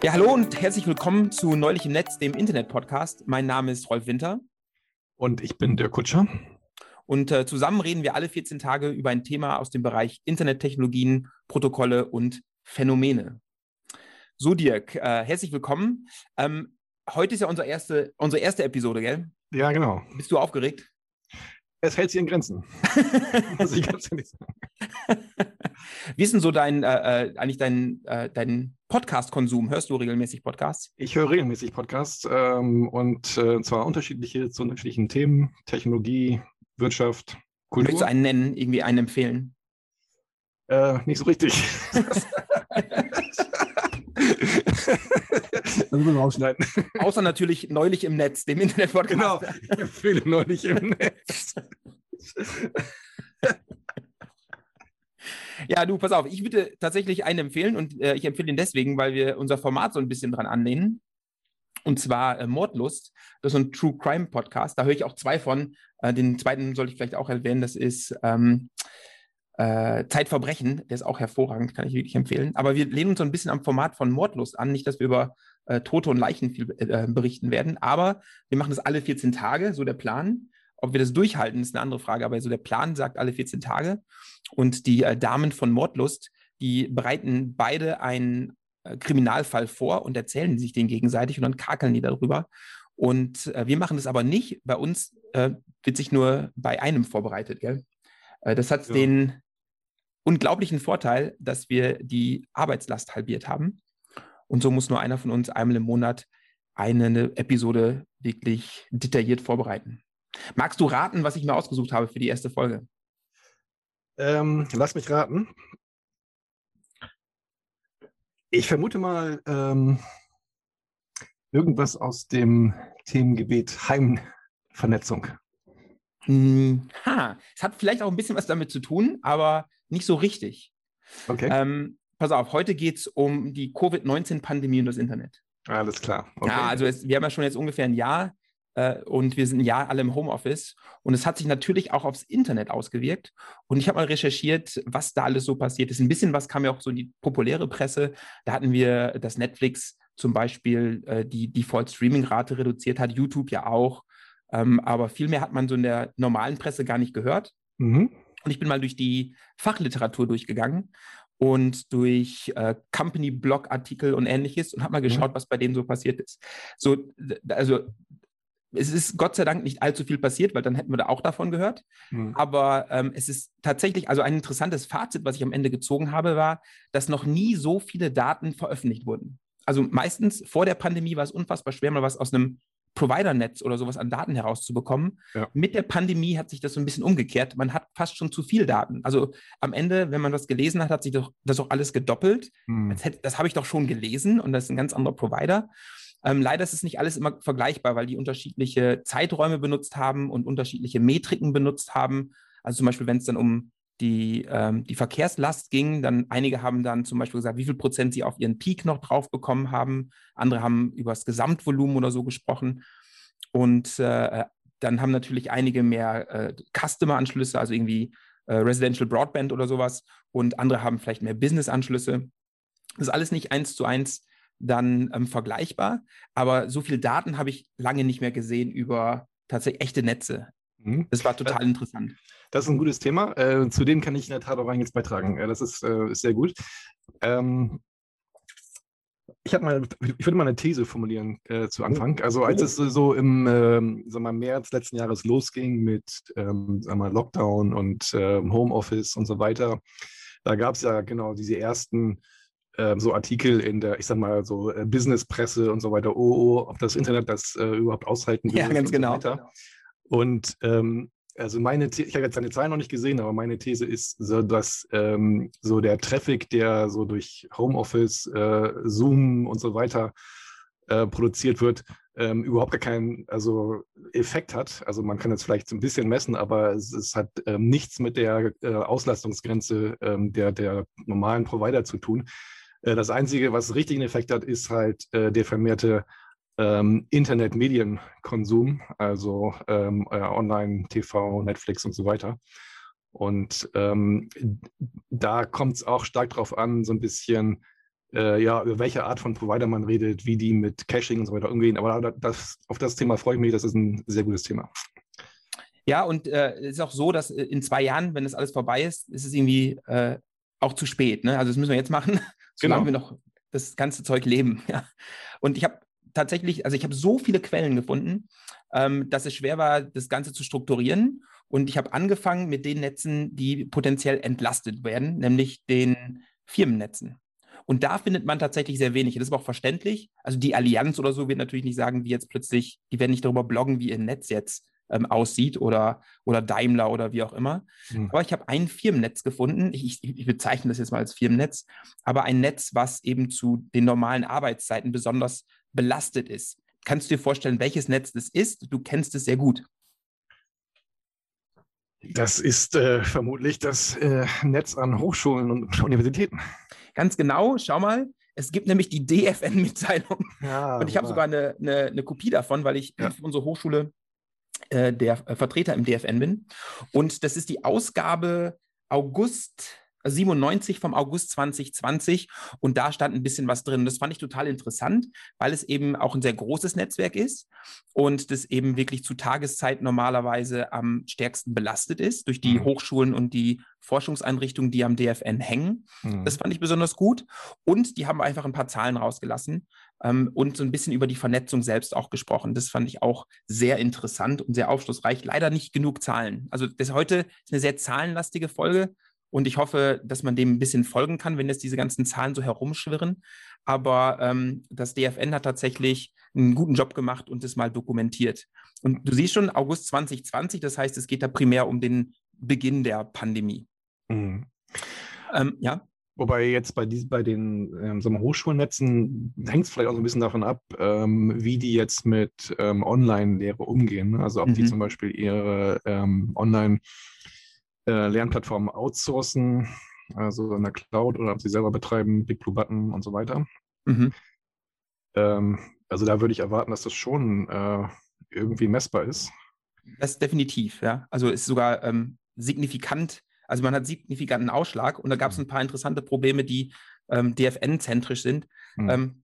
Ja, hallo und herzlich willkommen zu Neulich im Netz, dem Internet-Podcast. Mein Name ist Rolf Winter. Und ich bin Dirk Kutscher. Und äh, zusammen reden wir alle 14 Tage über ein Thema aus dem Bereich Internettechnologien, Protokolle und Phänomene. So, Dirk, äh, herzlich willkommen. Ähm, heute ist ja unsere erste, unsere erste Episode, gell? Ja, genau. Bist du aufgeregt? Es hält sich in Grenzen. Muss ich ganz ehrlich sagen. Wie ist denn so dein, äh, äh, eigentlich dein, äh, dein Podcast-Konsum? Hörst du regelmäßig Podcasts? Ich höre regelmäßig Podcasts ähm, und äh, zwar unterschiedliche zu unterschiedlichen Themen, Technologie, Wirtschaft, Kultur. Möchtest du einen nennen, irgendwie einen empfehlen? Äh, nicht so richtig. Das müssen wir rausschneiden. Außer natürlich neulich im Netz, dem Internet-Podcast. Genau, ich empfehle neulich im Netz. Ja, du, pass auf, ich würde tatsächlich einen empfehlen und äh, ich empfehle ihn deswegen, weil wir unser Format so ein bisschen dran anlehnen. Und zwar äh, Mordlust. Das ist ein True Crime Podcast. Da höre ich auch zwei von. Äh, den zweiten sollte ich vielleicht auch erwähnen. Das ist ähm, äh, Zeitverbrechen. Der ist auch hervorragend, kann ich wirklich empfehlen. Aber wir lehnen uns so ein bisschen am Format von Mordlust an. Nicht, dass wir über äh, Tote und Leichen viel äh, berichten werden, aber wir machen das alle 14 Tage, so der Plan. Ob wir das durchhalten, ist eine andere Frage, aber so der Plan sagt alle 14 Tage. Und die äh, Damen von Mordlust, die bereiten beide einen äh, Kriminalfall vor und erzählen sich den gegenseitig und dann kakeln die darüber. Und äh, wir machen das aber nicht. Bei uns äh, wird sich nur bei einem vorbereitet. Gell? Äh, das hat ja. den unglaublichen Vorteil, dass wir die Arbeitslast halbiert haben. Und so muss nur einer von uns einmal im Monat eine Episode wirklich detailliert vorbereiten. Magst du raten, was ich mir ausgesucht habe für die erste Folge? Ähm, lass mich raten. Ich vermute mal ähm, irgendwas aus dem Themengebiet Heimvernetzung. Hm, ha, es hat vielleicht auch ein bisschen was damit zu tun, aber nicht so richtig. Okay. Ähm, pass auf, heute geht es um die Covid-19-Pandemie und das Internet. Alles klar. Okay. Ja, also es, wir haben ja schon jetzt ungefähr ein Jahr äh, und wir sind ein Jahr alle im Homeoffice. Und es hat sich natürlich auch aufs Internet ausgewirkt. Und ich habe mal recherchiert, was da alles so passiert ist. Ein bisschen was kam ja auch so in die populäre Presse. Da hatten wir, dass Netflix zum Beispiel äh, die Default-Streaming-Rate reduziert hat, YouTube ja auch. Ähm, aber viel mehr hat man so in der normalen Presse gar nicht gehört. Mhm. Und ich bin mal durch die Fachliteratur durchgegangen und durch äh, Company-Blog-Artikel und ähnliches und habe mal geschaut, mhm. was bei denen so passiert ist. So, also es ist Gott sei Dank nicht allzu viel passiert, weil dann hätten wir da auch davon gehört. Mhm. Aber ähm, es ist tatsächlich, also ein interessantes Fazit, was ich am Ende gezogen habe, war, dass noch nie so viele Daten veröffentlicht wurden. Also meistens vor der Pandemie war es unfassbar schwer, mal was aus einem Provider-Netz oder sowas an Daten herauszubekommen. Ja. Mit der Pandemie hat sich das so ein bisschen umgekehrt. Man hat fast schon zu viel Daten. Also am Ende, wenn man was gelesen hat, hat sich doch, das auch alles gedoppelt. Mhm. Das, das habe ich doch schon gelesen und das ist ein ganz anderer Provider. Ähm, leider ist es nicht alles immer vergleichbar, weil die unterschiedliche Zeiträume benutzt haben und unterschiedliche Metriken benutzt haben. Also zum Beispiel, wenn es dann um die, ähm, die Verkehrslast ging, dann einige haben dann zum Beispiel gesagt, wie viel Prozent sie auf ihren Peak noch drauf bekommen haben. Andere haben über das Gesamtvolumen oder so gesprochen. Und äh, dann haben natürlich einige mehr äh, Customer-Anschlüsse, also irgendwie äh, Residential Broadband oder sowas. Und andere haben vielleicht mehr Business-Anschlüsse. Das ist alles nicht eins zu eins dann ähm, vergleichbar. Aber so viel Daten habe ich lange nicht mehr gesehen über tatsächlich echte Netze. Mhm. Das war total das, interessant. Das ist ein gutes Thema. Äh, zu dem kann ich in der Tat auch einiges beitragen. Äh, das ist, äh, ist sehr gut. Ähm, ich, mal, ich würde mal eine These formulieren äh, zu Anfang. Also als es so im sag mal, März letzten Jahres losging mit ähm, mal, Lockdown und ähm, Homeoffice und so weiter, da gab es ja genau diese ersten ähm, so Artikel in der, ich sag mal, so äh, Businesspresse und so weiter, oh, oh, ob das Internet das äh, überhaupt aushalten will. Ja, ganz genau. So und ähm, also meine, The ich habe jetzt seine Zahlen noch nicht gesehen, aber meine These ist so, dass ähm, so der Traffic, der so durch Homeoffice, äh, Zoom und so weiter äh, produziert wird, ähm, überhaupt gar keinen also Effekt hat. Also man kann es vielleicht ein bisschen messen, aber es, es hat ähm, nichts mit der äh, Auslastungsgrenze ähm, der, der normalen Provider zu tun. Äh, das Einzige, was richtigen Effekt hat, ist halt äh, der vermehrte ähm, Internet-Medienkonsum, also ähm, äh, Online, TV, Netflix und so weiter. Und ähm, da kommt es auch stark darauf an, so ein bisschen, äh, ja, über welche Art von Provider man redet, wie die mit Caching und so weiter umgehen. Aber das, auf das Thema freue ich mich, das ist ein sehr gutes Thema. Ja, und äh, es ist auch so, dass äh, in zwei Jahren, wenn das alles vorbei ist, ist es irgendwie äh, auch zu spät. Ne? Also das müssen wir jetzt machen, solange genau. wir noch das ganze Zeug leben. Ja. Und ich habe tatsächlich, also ich habe so viele Quellen gefunden, ähm, dass es schwer war, das Ganze zu strukturieren. Und ich habe angefangen mit den Netzen, die potenziell entlastet werden, nämlich den Firmennetzen. Und da findet man tatsächlich sehr wenig. Das ist aber auch verständlich. Also die Allianz oder so wird natürlich nicht sagen, wie jetzt plötzlich, die werden nicht darüber bloggen, wie ihr Netz jetzt ähm, aussieht oder, oder Daimler oder wie auch immer. Mhm. Aber ich habe ein Firmennetz gefunden. Ich, ich, ich, bezeichne das jetzt mal als Firmennetz, aber ein Netz, was eben zu den normalen Arbeitszeiten besonders belastet ist. Kannst du dir vorstellen, welches Netz das ist? Du kennst es sehr gut. Das ist äh, vermutlich das äh, Netz an Hochschulen und Universitäten. Ganz genau, schau mal. Es gibt nämlich die DFN-Mitteilung. Ja, und ich habe sogar eine, eine, eine, Kopie davon, weil ich ja. für unsere Hochschule äh, der äh, Vertreter im DFN bin. Und das ist die Ausgabe August 97 vom August 2020 und da stand ein bisschen was drin. Das fand ich total interessant, weil es eben auch ein sehr großes Netzwerk ist und das eben wirklich zu Tageszeit normalerweise am stärksten belastet ist durch die mhm. Hochschulen und die Forschungseinrichtungen, die am DFN hängen. Mhm. Das fand ich besonders gut und die haben einfach ein paar Zahlen rausgelassen ähm, und so ein bisschen über die Vernetzung selbst auch gesprochen. Das fand ich auch sehr interessant und sehr aufschlussreich. Leider nicht genug Zahlen. Also das heute ist eine sehr zahlenlastige Folge. Und ich hoffe, dass man dem ein bisschen folgen kann, wenn jetzt diese ganzen Zahlen so herumschwirren. Aber ähm, das DFN hat tatsächlich einen guten Job gemacht und es mal dokumentiert. Und du siehst schon, August 2020, das heißt, es geht da primär um den Beginn der Pandemie. Mhm. Ähm, ja. Wobei jetzt bei, diesen, bei den ähm, so Hochschulnetzen hängt es vielleicht auch so ein bisschen davon ab, ähm, wie die jetzt mit ähm, Online-Lehre umgehen. Ne? Also ob mhm. die zum Beispiel ihre ähm, Online- äh, Lernplattformen outsourcen, also in der Cloud oder ob sie selber betreiben, Big Blue Button und so weiter. Mhm. Ähm, also da würde ich erwarten, dass das schon äh, irgendwie messbar ist. Das definitiv, ja. Also ist sogar ähm, signifikant, also man hat signifikanten Ausschlag und da gab es mhm. ein paar interessante Probleme, die ähm, DFN-zentrisch sind. Mhm. Ähm,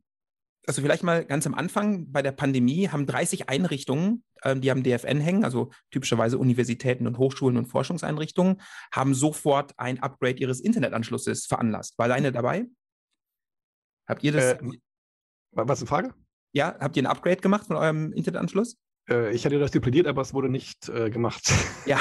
also vielleicht mal ganz am Anfang bei der Pandemie haben 30 Einrichtungen, ähm, die am DFN hängen, also typischerweise Universitäten und Hochschulen und Forschungseinrichtungen, haben sofort ein Upgrade ihres Internetanschlusses veranlasst. War deine dabei? Habt ihr das? Äh, was eine Frage? Ja, habt ihr ein Upgrade gemacht von eurem Internetanschluss? Äh, ich hatte das plädiert, aber es wurde nicht äh, gemacht. Ja,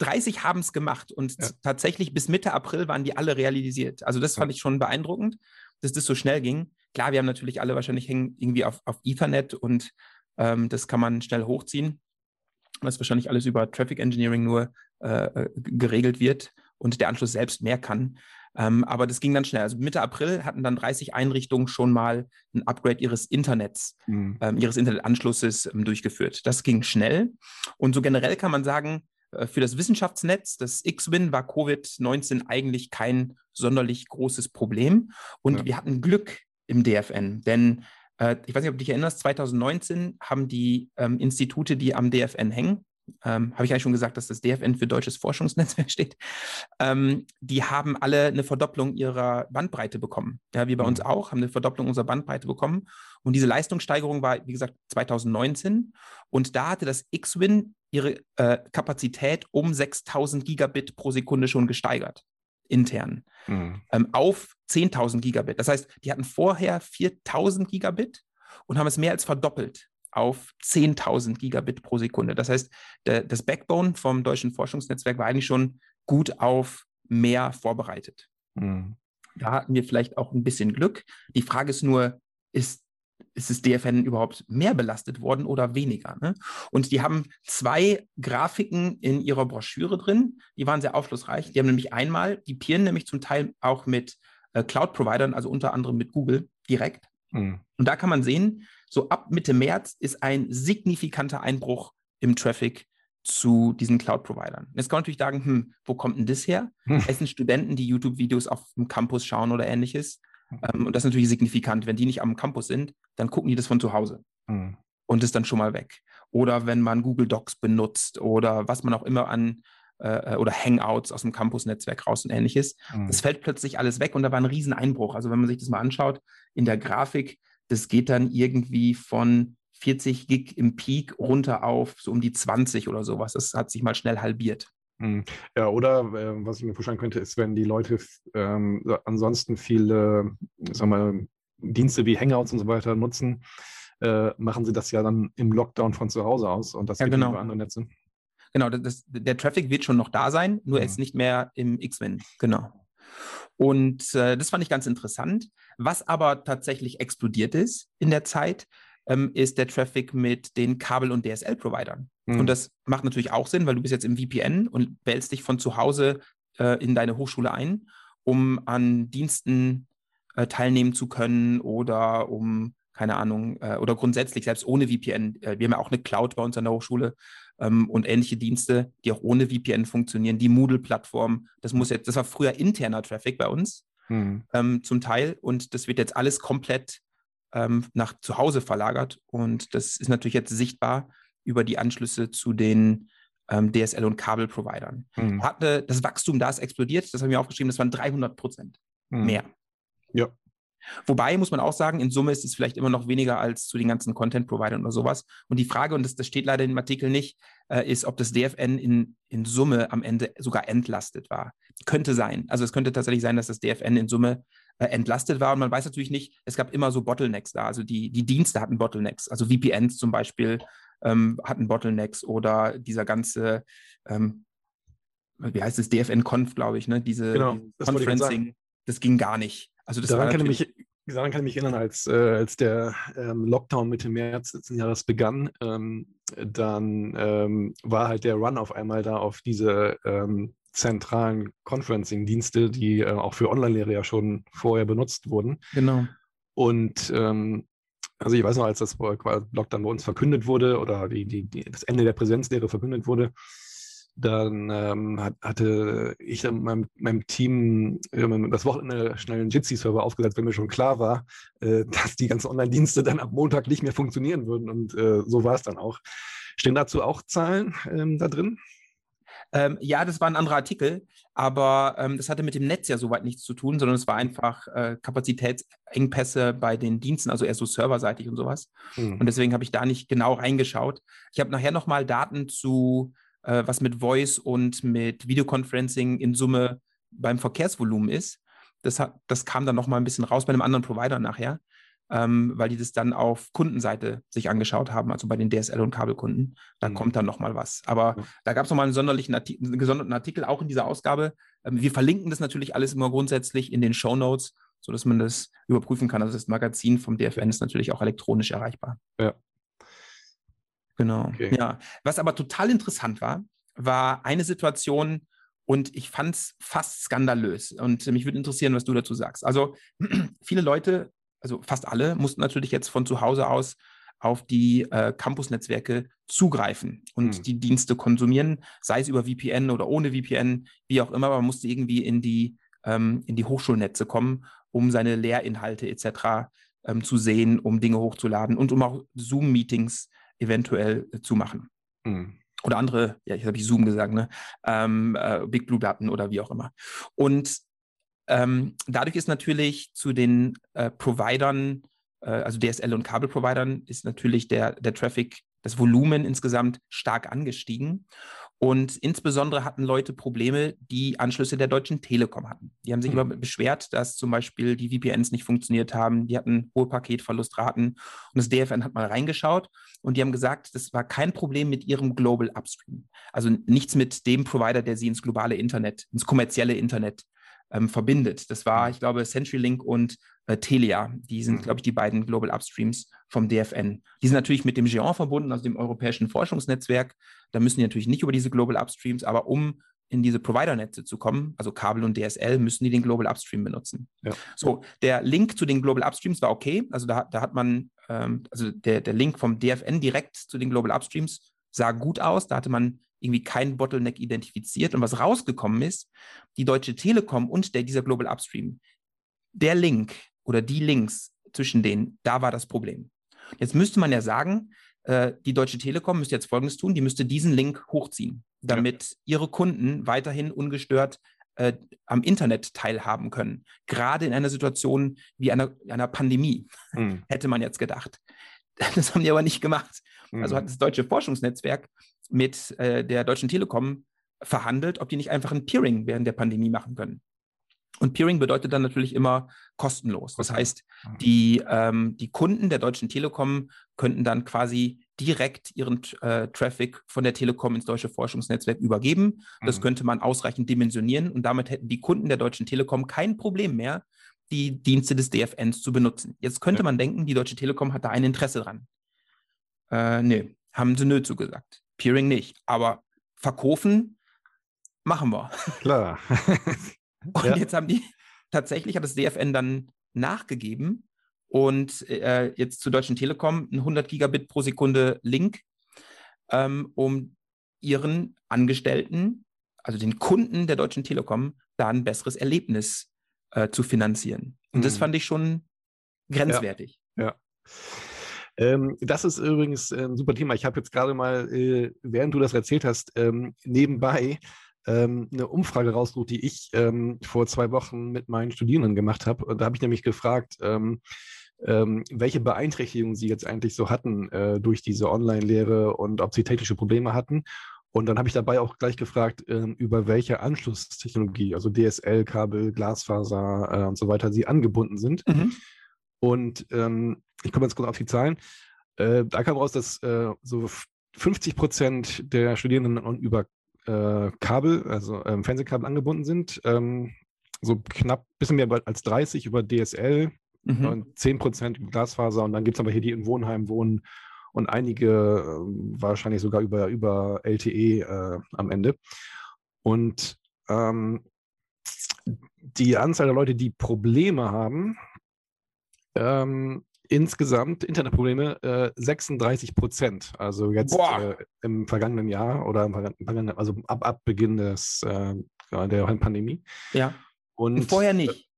30 haben es gemacht und ja. tatsächlich bis Mitte April waren die alle realisiert. Also das fand ich schon beeindruckend, dass das so schnell ging. Klar, wir haben natürlich alle wahrscheinlich hängen irgendwie auf, auf Ethernet und ähm, das kann man schnell hochziehen, was wahrscheinlich alles über Traffic Engineering nur äh, äh, geregelt wird und der Anschluss selbst mehr kann. Ähm, aber das ging dann schnell. Also Mitte April hatten dann 30 Einrichtungen schon mal ein Upgrade ihres Internets, mhm. ähm, ihres Internetanschlusses ähm, durchgeführt. Das ging schnell. Und so generell kann man sagen, äh, für das Wissenschaftsnetz, das X-Win, war Covid-19 eigentlich kein sonderlich großes Problem. Und ja. wir hatten Glück im DFN. Denn äh, ich weiß nicht, ob du dich erinnerst, 2019 haben die ähm, Institute, die am DFN hängen, ähm, habe ich eigentlich schon gesagt, dass das DFN für Deutsches Forschungsnetzwerk steht, ähm, die haben alle eine Verdopplung ihrer Bandbreite bekommen. Ja, wie bei mhm. uns auch, haben eine Verdopplung unserer Bandbreite bekommen. Und diese Leistungssteigerung war, wie gesagt, 2019. Und da hatte das X-Win ihre äh, Kapazität um 6000 Gigabit pro Sekunde schon gesteigert intern mhm. ähm, auf 10.000 Gigabit. Das heißt, die hatten vorher 4.000 Gigabit und haben es mehr als verdoppelt auf 10.000 Gigabit pro Sekunde. Das heißt, der, das Backbone vom deutschen Forschungsnetzwerk war eigentlich schon gut auf mehr vorbereitet. Mhm. Da hatten wir vielleicht auch ein bisschen Glück. Die Frage ist nur, ist ist das DFN überhaupt mehr belastet worden oder weniger? Ne? Und die haben zwei Grafiken in ihrer Broschüre drin, die waren sehr aufschlussreich. Die haben nämlich einmal, die peeren nämlich zum Teil auch mit äh, Cloud-Providern, also unter anderem mit Google direkt. Mhm. Und da kann man sehen, so ab Mitte März ist ein signifikanter Einbruch im Traffic zu diesen Cloud-Providern. Jetzt kann man natürlich sagen, hm, wo kommt denn das her? Hm. Es sind Studenten, die YouTube-Videos auf dem Campus schauen oder ähnliches. Ähm, und das ist natürlich signifikant. Wenn die nicht am Campus sind, dann gucken die das von zu Hause mhm. und ist dann schon mal weg. Oder wenn man Google Docs benutzt oder was man auch immer an, äh, oder Hangouts aus dem Campus-Netzwerk raus und ähnliches. Mhm. Das fällt plötzlich alles weg und da war ein Rieseneinbruch. Also wenn man sich das mal anschaut in der Grafik, das geht dann irgendwie von 40 Gig im Peak runter auf so um die 20 oder sowas. Das hat sich mal schnell halbiert. Mhm. Ja, oder äh, was ich mir vorstellen könnte, ist, wenn die Leute ähm, ansonsten viele, sag mal, Dienste wie Hangouts und so weiter nutzen, äh, machen sie das ja dann im Lockdown von zu Hause aus und das ja, genau. über andere Netze. Genau, das, der Traffic wird schon noch da sein, nur ja. jetzt nicht mehr im X-Win. Genau. Und äh, das fand ich ganz interessant. Was aber tatsächlich explodiert ist in der Zeit, ähm, ist der Traffic mit den Kabel- und DSL-Providern. Mhm. Und das macht natürlich auch Sinn, weil du bist jetzt im VPN und wählst dich von zu Hause äh, in deine Hochschule ein, um an Diensten äh, teilnehmen zu können oder um, keine Ahnung, äh, oder grundsätzlich selbst ohne VPN. Äh, wir haben ja auch eine Cloud bei uns an der Hochschule ähm, und ähnliche Dienste, die auch ohne VPN funktionieren. Die Moodle-Plattform, das muss jetzt, das war früher interner Traffic bei uns mhm. ähm, zum Teil und das wird jetzt alles komplett ähm, nach zu Hause verlagert und das ist natürlich jetzt sichtbar über die Anschlüsse zu den ähm, DSL- und Kabelprovidern. Mhm. Hatte, das Wachstum da ist explodiert, das haben wir aufgeschrieben, das waren 300 Prozent mhm. mehr. Ja. Wobei muss man auch sagen, in Summe ist es vielleicht immer noch weniger als zu den ganzen Content-Providern oder sowas. Und die Frage, und das, das steht leider im Artikel nicht, äh, ist, ob das DFN in, in Summe am Ende sogar entlastet war. Könnte sein. Also es könnte tatsächlich sein, dass das DFN in Summe äh, entlastet war. Und man weiß natürlich nicht, es gab immer so Bottlenecks da. Also die, die Dienste hatten Bottlenecks. Also VPNs zum Beispiel ähm, hatten Bottlenecks oder dieser ganze, ähm, wie heißt es, DFN-Conf, glaube ich, ne? Diese, genau, das Conferencing, das ging gar nicht. Also das daran, kann ich mich, daran kann ich mich erinnern, als, äh, als der ähm, Lockdown Mitte März letzten Jahres begann, ähm, dann ähm, war halt der Run auf einmal da auf diese ähm, zentralen Conferencing-Dienste, die äh, auch für Online-Lehre ja schon vorher benutzt wurden. Genau. Und ähm, also ich weiß noch, als das Lockdown bei uns verkündet wurde oder die, die, die, das Ende der Präsenzlehre verkündet wurde, dann ähm, hat, hatte ich mit meinem, meinem Team das Wochenende schnell einen Jitsi-Server aufgesetzt, wenn mir schon klar war, äh, dass die ganzen Online-Dienste dann ab Montag nicht mehr funktionieren würden. Und äh, so war es dann auch. Stehen dazu auch Zahlen ähm, da drin? Ähm, ja, das war ein anderer Artikel, aber ähm, das hatte mit dem Netz ja soweit nichts zu tun, sondern es war einfach äh, Kapazitätsengpässe bei den Diensten, also eher so serverseitig und sowas. Mhm. Und deswegen habe ich da nicht genau reingeschaut. Ich habe nachher nochmal Daten zu äh, was mit Voice und mit Videoconferencing in Summe beim Verkehrsvolumen ist. Das, hat, das kam dann nochmal ein bisschen raus bei einem anderen Provider nachher, ähm, weil die das dann auf Kundenseite sich angeschaut haben, also bei den DSL- und Kabelkunden. Da mhm. kommt dann nochmal was. Aber ja. da gab es nochmal einen, sonderlichen Artikel, einen gesonderten Artikel auch in dieser Ausgabe. Ähm, wir verlinken das natürlich alles immer grundsätzlich in den Show Notes, sodass man das überprüfen kann. Also das Magazin vom DFN ist natürlich auch elektronisch erreichbar. Ja. Genau. Okay. Ja. Was aber total interessant war, war eine Situation, und ich fand es fast skandalös. Und mich würde interessieren, was du dazu sagst. Also viele Leute, also fast alle, mussten natürlich jetzt von zu Hause aus auf die äh, Campus-Netzwerke zugreifen und hm. die Dienste konsumieren, sei es über VPN oder ohne VPN, wie auch immer. Man musste irgendwie in die, ähm, in die Hochschulnetze kommen, um seine Lehrinhalte etc. Ähm, zu sehen, um Dinge hochzuladen und um auch Zoom-Meetings eventuell äh, zu machen. Mhm. Oder andere, ja, ich habe ich Zoom gesagt, ne? Ähm, äh, Big Blue Button oder wie auch immer. Und ähm, dadurch ist natürlich zu den äh, Providern, äh, also DSL und Kabelprovidern, ist natürlich der, der Traffic, das Volumen insgesamt stark angestiegen. Und insbesondere hatten Leute Probleme, die Anschlüsse der Deutschen Telekom hatten. Die haben sich mhm. immer beschwert, dass zum Beispiel die VPNs nicht funktioniert haben. Die hatten hohe Paketverlustraten. Und das DFN hat mal reingeschaut und die haben gesagt, das war kein Problem mit ihrem Global Upstream. Also nichts mit dem Provider, der sie ins globale Internet, ins kommerzielle Internet ähm, verbindet. Das war, mhm. ich glaube, CenturyLink und äh, Telia. Die sind, mhm. glaube ich, die beiden Global Upstreams vom DFN. Die sind natürlich mit dem GEON verbunden, also dem Europäischen Forschungsnetzwerk. Da müssen die natürlich nicht über diese Global Upstreams, aber um in diese Provider-Netze zu kommen, also Kabel und DSL, müssen die den Global Upstream benutzen. Ja. So, der Link zu den Global Upstreams war okay. Also da, da hat man, ähm, also der, der Link vom DFN direkt zu den Global Upstreams sah gut aus. Da hatte man irgendwie kein Bottleneck identifiziert. Und was rausgekommen ist, die Deutsche Telekom und der, dieser Global Upstream, der Link oder die Links zwischen denen, da war das Problem. Jetzt müsste man ja sagen, äh, die Deutsche Telekom müsste jetzt Folgendes tun, die müsste diesen Link hochziehen. damit ja. ihre Kunden weiterhin ungestört äh, am Internet teilhaben können. Gerade in einer Situation wie einer, einer Pandemie, mhm. hätte man jetzt gedacht. Das haben die aber nicht gemacht. Mhm. Also hat das Deutsche Forschungsnetzwerk mit äh, der Deutschen Telekom verhandelt, ob die nicht einfach ein Peering während der Pandemie machen können. Und Peering bedeutet dann natürlich immer kostenlos. Das heißt, mhm. die, ähm, die Kunden der Deutschen Telekom könnten dann quasi direkt ihren äh, Traffic von der Telekom ins deutsche Forschungsnetzwerk übergeben. Das mhm. könnte man ausreichend dimensionieren und damit hätten die Kunden der Deutschen Telekom kein Problem mehr, die Dienste des DFNs zu benutzen. Jetzt könnte ja. man denken, die Deutsche Telekom hat da ein Interesse dran. Äh, nee, haben sie nö zugesagt. Peering nicht. Aber verkaufen machen wir. Klar. und ja. jetzt haben die, tatsächlich hat das DFN dann nachgegeben und äh, jetzt zur Deutschen Telekom ein 100 Gigabit pro Sekunde Link, ähm, um ihren Angestellten, also den Kunden der Deutschen Telekom, da ein besseres Erlebnis äh, zu finanzieren. Und mhm. das fand ich schon grenzwertig. Ja. ja. Ähm, das ist übrigens ein super Thema. Ich habe jetzt gerade mal, äh, während du das erzählt hast, ähm, nebenbei ähm, eine Umfrage rausgesucht, die ich ähm, vor zwei Wochen mit meinen Studierenden gemacht habe. Und da habe ich nämlich gefragt, ähm, ähm, welche Beeinträchtigungen sie jetzt eigentlich so hatten äh, durch diese Online-Lehre und ob sie technische Probleme hatten. Und dann habe ich dabei auch gleich gefragt, äh, über welche Anschlusstechnologie, also DSL, Kabel, Glasfaser äh, und so weiter, sie angebunden sind. Mhm. Und ähm, ich komme jetzt kurz auf die Zahlen. Äh, da kam raus, dass äh, so 50 Prozent der Studierenden über äh, Kabel, also ähm, Fernsehkabel angebunden sind. Ähm, so knapp ein bisschen mehr als 30 über DSL mhm. und 10 Prozent über Glasfaser. Und dann gibt es aber hier die in Wohnheim wohnen und einige äh, wahrscheinlich sogar über, über LTE äh, am Ende. Und ähm, die Anzahl der Leute, die Probleme haben, ähm, insgesamt Internetprobleme äh, 36 Prozent. Also jetzt äh, im vergangenen Jahr oder vergangenen, also ab, ab Beginn des, äh, der Pandemie. Ja. Und, Und vorher nicht.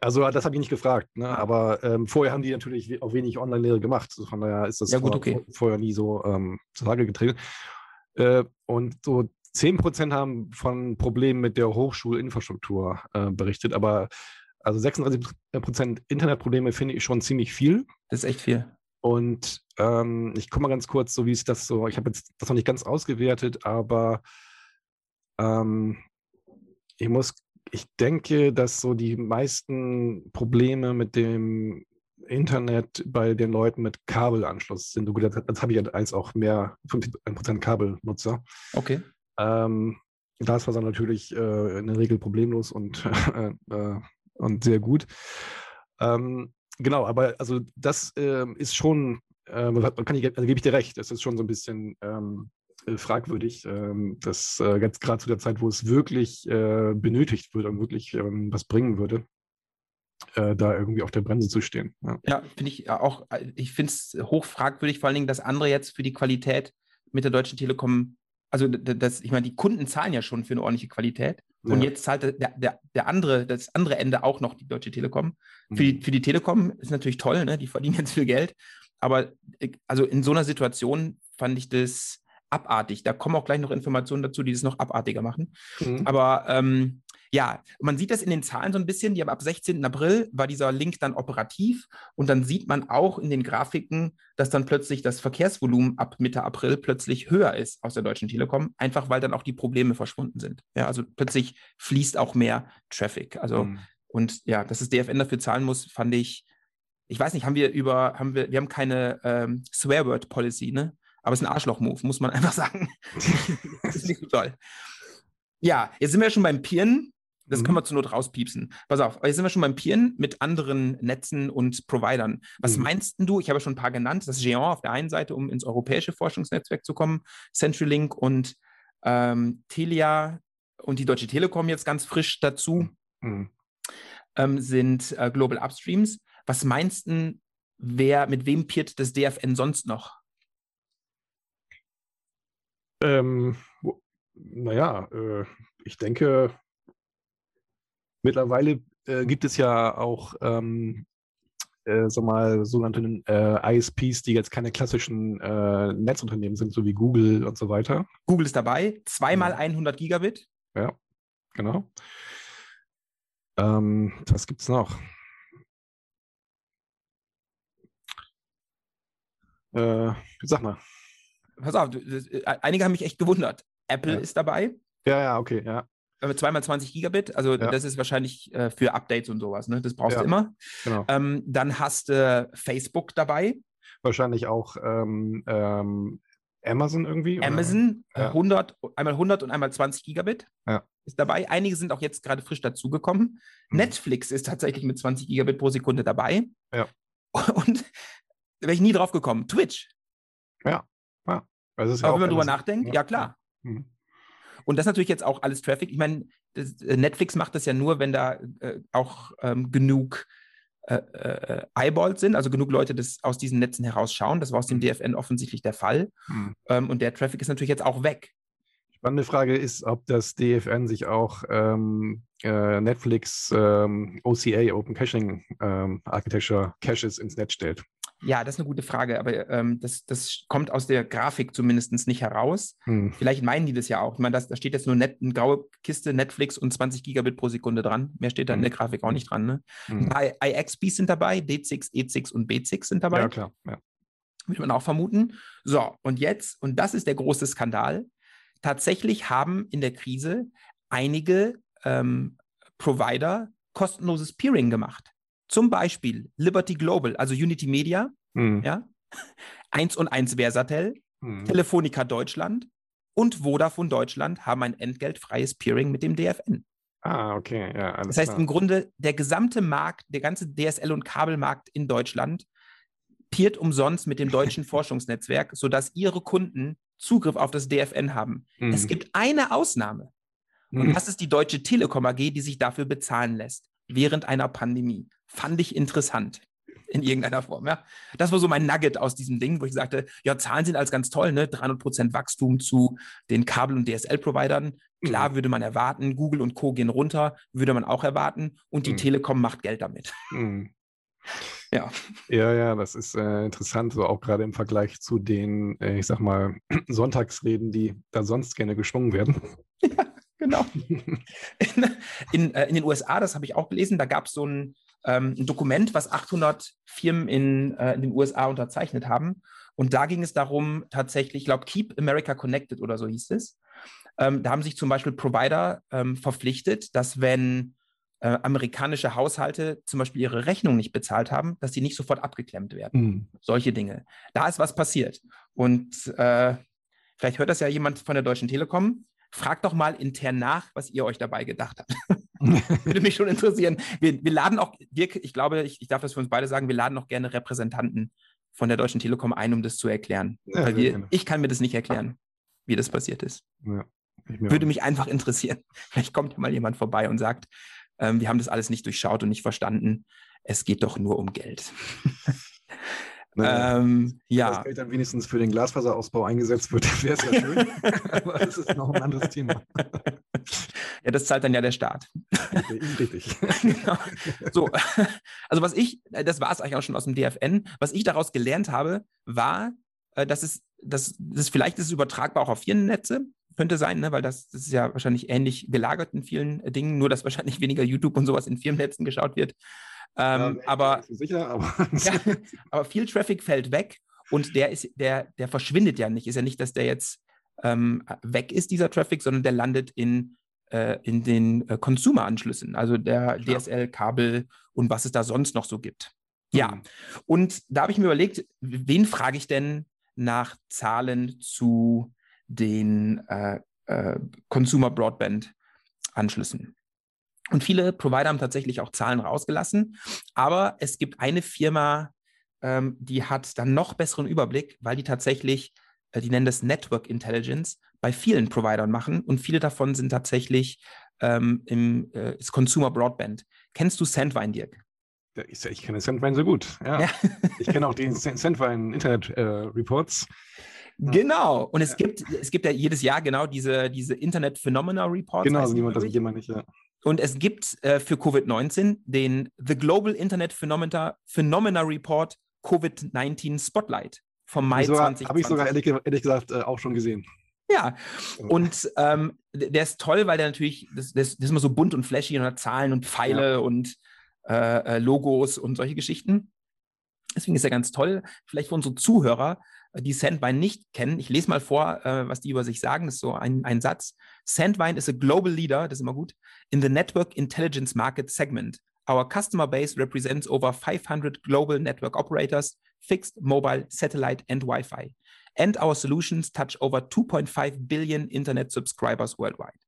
Also das habe ich nicht gefragt, ne? aber ähm, vorher haben die natürlich auch wenig Online-Lehre gemacht. Also von daher ist das ja, gut, vor, okay. vorher nie so ähm, zur Lage getreten. Äh, und so 10 Prozent haben von Problemen mit der Hochschulinfrastruktur äh, berichtet, aber also 36 Prozent Internetprobleme finde ich schon ziemlich viel. Das ist echt viel. Und ähm, ich komme mal ganz kurz, so wie es das so, ich habe jetzt das noch nicht ganz ausgewertet, aber ähm, ich muss, ich denke, dass so die meisten Probleme mit dem Internet bei den Leuten mit Kabelanschluss sind. Das habe ich als auch mehr, 50% Kabelnutzer. Okay. Ähm, das war dann natürlich äh, in der Regel problemlos und äh, äh und sehr gut. Ähm, genau, aber also das äh, ist schon, äh, kann ich, also gebe ich dir recht, das ist schon so ein bisschen ähm, äh, fragwürdig, ähm, dass äh, jetzt gerade zu der Zeit, wo es wirklich äh, benötigt wird und wirklich ähm, was bringen würde, äh, da irgendwie auf der Bremse zu stehen. Ja, ja finde ich auch, ich finde es hoch fragwürdig, vor allen Dingen, dass andere jetzt für die Qualität mit der Deutschen Telekom also das, ich meine, die Kunden zahlen ja schon für eine ordentliche Qualität. Ja. Und jetzt zahlt der, der, der andere, das andere Ende auch noch die Deutsche Telekom. Mhm. Für, die, für die Telekom ist natürlich toll, ne? die verdienen jetzt viel Geld. Aber äh, also in so einer Situation fand ich das abartig. Da kommen auch gleich noch Informationen dazu, die das noch abartiger machen. Mhm. Aber ähm, ja, man sieht das in den Zahlen so ein bisschen. Die haben ab 16. April war dieser Link dann operativ und dann sieht man auch in den Grafiken, dass dann plötzlich das Verkehrsvolumen ab Mitte April plötzlich höher ist aus der Deutschen Telekom, einfach weil dann auch die Probleme verschwunden sind. Ja, also plötzlich fließt auch mehr Traffic. Also mhm. und ja, dass das DFN dafür zahlen muss, fand ich. Ich weiß nicht, haben wir über, haben wir, wir haben keine ähm, Swearword-Policy, ne? Aber es ist ein Arschloch-Move, muss man einfach sagen. das ist nicht so toll. Ja, jetzt sind wir schon beim Pieren. Das mhm. können wir zur Not rauspiepsen. Pass auf, jetzt sind wir schon beim Pieren mit anderen Netzen und Providern. Was mhm. meinst du? Ich habe schon ein paar genannt. Das Géant auf der einen Seite, um ins europäische Forschungsnetzwerk zu kommen, CenturyLink und ähm, Telia und die Deutsche Telekom jetzt ganz frisch dazu mhm. ähm, sind äh, Global Upstreams. Was meinst du, wer, mit wem piert das DFN sonst noch? Ähm, naja, äh, ich denke, Mittlerweile äh, gibt es ja auch ähm, äh, sag mal, sogenannten äh, ISPs, die jetzt keine klassischen äh, Netzunternehmen sind, so wie Google und so weiter. Google ist dabei, zweimal 100 Gigabit. Ja, genau. Ähm, was gibt es noch? Äh, sag mal. Pass auf, äh, einige haben mich echt gewundert. Apple Ja. ist dabei. Ja, ja, okay, ja, Zweimal 20 Gigabit, also Ja. das ist wahrscheinlich äh, für Updates und sowas, ne? Das brauchst Ja. du immer. genau. Ähm, dann hast du Facebook dabei, Wahrscheinlich auch ähm, ähm, Amazon irgendwie. oder? Amazon, äh, Ja. 100, einmal 100 und einmal 20 Gigabit Ja. ist dabei. Einige sind auch jetzt gerade frisch dazugekommen. Mhm. Netflix ist tatsächlich mit 20 Gigabit pro Sekunde dabei. Ja. Und da wäre ich nie drauf gekommen. Twitch. Also es ist ja Aber auch wenn man drüber nachdenkt, ja. ja klar. Mhm. Und das ist natürlich jetzt auch alles Traffic. Ich meine, äh, Netflix macht das ja nur, wenn da äh, auch ähm, genug äh, äh, Eyeballs sind, also genug Leute das aus diesen Netzen herausschauen. Das war aus dem Mhm. DFN offensichtlich der Fall. Mhm. Ähm, und der Traffic ist natürlich jetzt auch weg. Spannende Frage ist, ob das DFN sich auch ähm, äh, Netflix ähm, OCA, Open Caching ähm, Architecture Caches ins Netz stellt. Ja, das ist eine gute Frage, aber ähm, das, das kommt aus der Grafik zumindest nicht heraus. Hm. Vielleicht meinen die das ja auch. Ich meine, das, da steht jetzt nur net, eine graue Kiste Netflix und 20 Gigabit pro Sekunde dran. Mehr steht da in Mhm. der Grafik auch nicht dran. Ne? Hm. IXPs sind dabei, D6, E6 und B6 sind dabei. Ja, klar. Ja. würde man auch vermuten. So, und jetzt, und das ist der große Skandal, tatsächlich haben in der Krise einige ähm, Provider kostenloses Peering gemacht. Zum Beispiel Liberty Global, also Unity Media, Hm. ja, 1 und 1 Versatel, Hm. Telefonica Deutschland und Vodafone Deutschland haben ein entgeltfreies Peering mit dem DFN. Ah, okay. Ja, alles Das heißt, klar. im Grunde der gesamte Markt, der ganze DSL- und Kabelmarkt in Deutschland peert umsonst mit dem deutschen Forschungsnetzwerk, sodass ihre Kunden Zugriff auf das DFN haben. Hm. Es gibt eine Ausnahme. Und Hm. das ist die Deutsche Telekom AG, die sich dafür bezahlen lässt, während einer Pandemie. Fand ich interessant. In irgendeiner Form, ja. Das war so mein Nugget aus diesem Ding, wo ich sagte, ja, Zahlen sind alles ganz toll, ne? 300 Prozent Wachstum zu den Kabel- und DSL-Providern. Klar würde man erwarten, Google und Co. gehen runter, würde man auch erwarten. Und die Mhm. Telekom macht Geld damit. Hm. Ja. Ja, ja, das ist äh, interessant, so auch gerade im Vergleich zu den, äh, ich sag mal, Sonntagsreden, die da sonst gerne geschwungen werden. Genau. In, in, äh, in den USA, das habe ich auch gelesen, da gab es so ein, ähm, ein Dokument, was 800 Firmen in, äh, in den USA unterzeichnet haben. Und da ging es darum, tatsächlich, ich glaube, Keep America Connected oder so hieß es. Ähm, da haben sich zum Beispiel Provider ähm, verpflichtet, dass wenn äh, amerikanische Haushalte zum Beispiel ihre Rechnung nicht bezahlt haben, dass die nicht sofort abgeklemmt werden. Hm. Solche Dinge. Da ist was passiert. Und äh, vielleicht hört das ja jemand von der Deutschen Telekom. Fragt doch mal intern nach, was ihr euch dabei gedacht habt. Würde mich schon interessieren. Wir, wir laden auch, Dirk, ich glaube, ich, ich darf das für uns beide sagen, wir laden auch gerne Repräsentanten von der Deutschen Telekom ein, um das zu erklären. Ja, wir, ich kann mir das nicht erklären, wie das passiert ist. Ja, Würde auch. mich einfach interessieren. Vielleicht kommt ja mal jemand vorbei und sagt, ähm, wir haben das alles nicht durchschaut und nicht verstanden. Es geht doch nur um Geld. Naja. ähm, Wenn ja. das Geld dann wenigstens für den Glasfaserausbau eingesetzt wird, wäre es ja schön. Aber das ist noch ein anderes Thema. ja, das zahlt dann ja der Staat. Richtig. genau. So, also was ich, äh, das war es eigentlich auch schon aus dem DFN, was ich daraus gelernt habe, war, äh, dass es, dass, das vielleicht ist es übertragbar auch auf Firmennetze, könnte sein, ne? weil das, das ist ja wahrscheinlich ähnlich gelagert in vielen äh, Dingen, nur dass wahrscheinlich weniger YouTube und sowas in Firmennetzen geschaut wird. Ähm, Ja, aber, sicher, aber ja, aber viel Traffic fällt weg und der ist, der, der verschwindet ja nicht. Ist ja nicht, dass der jetzt ähm, weg ist, dieser Traffic, sondern der landet in, äh, in den äh, Consumer-Anschlüssen, also der. DSL-Kabel und was es da sonst noch so gibt. Ja, Hm. und da habe ich mir überlegt, wen frage ich denn nach Zahlen zu den äh, äh, Consumer Broadband Anschlüssen? Und viele Provider haben tatsächlich auch Zahlen rausgelassen, aber es gibt eine Firma, ähm, die hat dann noch besseren Überblick, weil die tatsächlich, äh, die nennen das Network Intelligence, bei vielen Providern machen und viele davon sind tatsächlich ähm, im äh, ist Consumer Broadband. Kennst du Sandvine, Dirk? Ich, ich kenne Sandvine so gut. Ja. Ja. Ich kenne auch die Sandvine Internet äh, Reports. Genau. Und es Ja. gibt, es gibt ja jedes Jahr genau diese, diese Internet Phenomena Reports. Genau, die, niemand, das ich. jemand nicht. Ja. Und es gibt äh, für Covid-19 den The Global Internet Phenomena, Phenomena Report Covid-19 Spotlight vom Mai 2020. Habe ich sogar ehrlich, ehrlich gesagt äh, auch schon gesehen. Ja, und ähm, der ist toll, weil der natürlich, das, das, das, ist immer so bunt und flashy und hat Zahlen und Pfeile ja. und äh, äh, Logos und solche Geschichten. Deswegen ist er ganz toll. Vielleicht für unsere Zuhörer, die Sandvine nicht kennen, ich lese mal vor, äh, was die über sich sagen. Das ist so ein, ein Satz. Sandvine is a global leader, das ist immer gut, in the network intelligence market segment. Our customer base represents over 500 global network operators, fixed, mobile, satellite, and Wi-Fi. And our solutions touch over 2.5 billion Internet subscribers worldwide.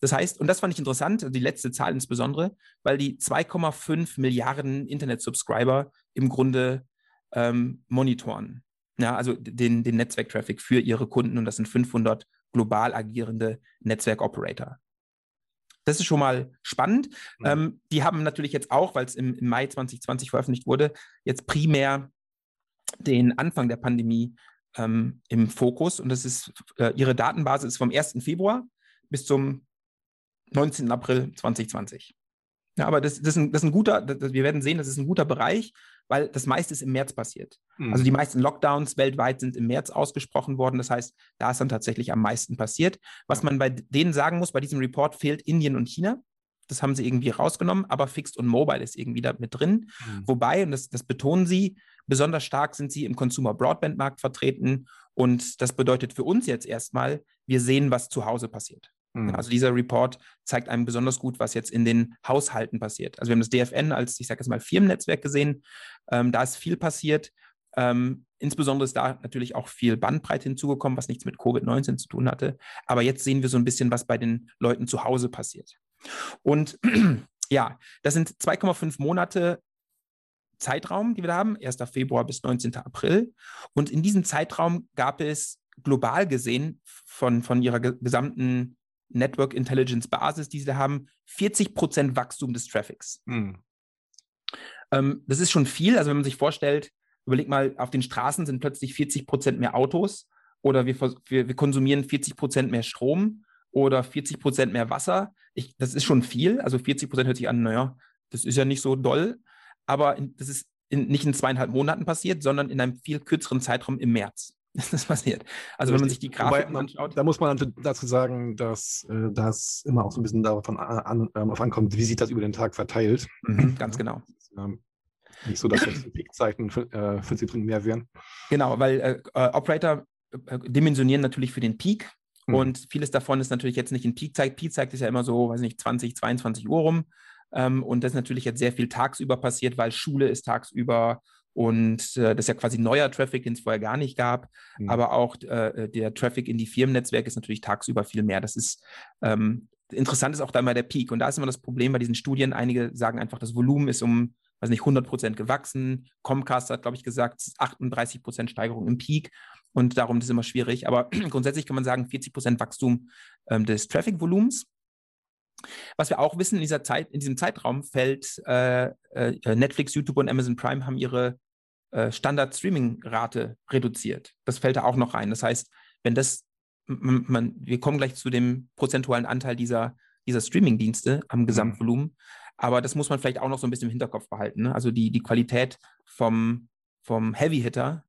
Das heißt, und das fand ich interessant, die letzte Zahl insbesondere, weil die 2,5 Milliarden Internet-Subscriber im Grunde ähm, monitoren. Ja, also den, den Netzwerktraffic für ihre Kunden und das sind 500 global agierende Netzwerkoperator. Das ist schon mal spannend. Mhm. Ähm, die haben natürlich jetzt auch, weil es im, im, Mai 2020 veröffentlicht wurde, jetzt primär den Anfang der Pandemie ähm, im Fokus. Und das ist, äh, ihre Datenbasis ist vom 1. Februar bis zum 19. April 2020. Ja, aber das, das, ist ein, das ist ein guter, das, wir werden sehen, das ist ein guter Bereich, weil das meiste ist im März passiert. Mhm. Also die meisten Lockdowns weltweit sind im März ausgesprochen worden. Das heißt, da ist dann tatsächlich am meisten passiert. Was man bei denen sagen muss, bei diesem Report fehlt Indien und China. Das haben sie irgendwie rausgenommen, aber Fixed und Mobile ist irgendwie da mit drin. Mhm. Wobei, und das, das betonen sie, besonders stark sind sie im Consumer Broadband Markt vertreten. Und das bedeutet für uns jetzt erstmal, wir sehen, was zu Hause passiert. Mhm. Also dieser Report zeigt einem besonders gut, was jetzt in den Haushalten passiert. Also wir haben das DFN als, ich sage jetzt mal, Firmennetzwerk gesehen. Ähm, da ist viel passiert. Ähm, insbesondere ist da natürlich auch viel Bandbreite hinzugekommen, was nichts mit Covid-19 zu tun hatte. Aber jetzt sehen wir so ein bisschen, was bei den Leuten zu Hause passiert. Und ja, das sind 2,5 Monate Zeitraum, die wir da haben, 1. Februar bis 19. April. Und in diesem Zeitraum gab es global gesehen von, von ihrer gesamten Network Intelligence Basis, die sie da haben, 40 Prozent Wachstum des Traffics. Mhm. Ähm, das ist schon viel. Also wenn man sich vorstellt, überleg mal, auf den Straßen sind plötzlich 40 Prozent mehr Autos oder wir, wir, wir konsumieren 40 Prozent mehr Strom oder 40 Prozent mehr Wasser. Ich, das ist schon viel. Also 40 Prozent hört sich an, naja, das ist ja nicht so doll. Aber in, das ist in, nicht in zweieinhalb Monaten passiert, sondern in einem viel kürzeren Zeitraum im März. Ist das passiert. Also wenn man sich die Grafiken anschaut. Da muss man dazu sagen, dass äh, das immer auch so ein bisschen davon an, an, auf ankommt, wie sich das über den Tag verteilt. Mhm, ganz genau. Ähm, nicht so, dass jetzt die Peakzeiten für, äh, für sie drin mehr wären. Genau, weil äh, äh Operator äh, dimensionieren natürlich für den Peak. Mhm. Und vieles davon ist natürlich jetzt nicht in Peakzeit. Peakzeit ist ja immer so, weiß nicht, 20, 22 Uhr rum. Ähm, und das ist natürlich jetzt sehr viel tagsüber passiert, weil Schule ist tagsüber und äh, das ist ja quasi neuer Traffic, den es vorher gar nicht gab. Mhm. Aber auch äh, der Traffic in die Firmennetzwerke ist natürlich tagsüber viel mehr. Das ist ähm, interessant ist auch da immer der Peak. Und da ist immer das Problem bei diesen Studien. Einige sagen einfach, das Volumen ist um, weiß nicht, 100 Prozent gewachsen. Comcast hat, glaube ich, gesagt, 38 Prozent Steigerung im Peak. Und darum ist es immer schwierig. Aber grundsätzlich kann man sagen, 40 Prozent Wachstum ähm, des Traffic-Volumens. Was wir auch wissen, in dieser Zeit, in diesem Zeitraum fällt äh, äh, Netflix, YouTube und Amazon Prime haben ihre äh, Standard-Streaming-Rate reduziert. Das fällt da auch noch rein. Das heißt, wenn das, man, wir kommen gleich zu dem prozentualen Anteil dieser, dieser Streaming-Dienste am mhm. Gesamtvolumen, mhm. aber das muss man vielleicht auch noch so ein bisschen im Hinterkopf behalten. Ne? Also die, die Qualität vom, vom Heavy-Hitter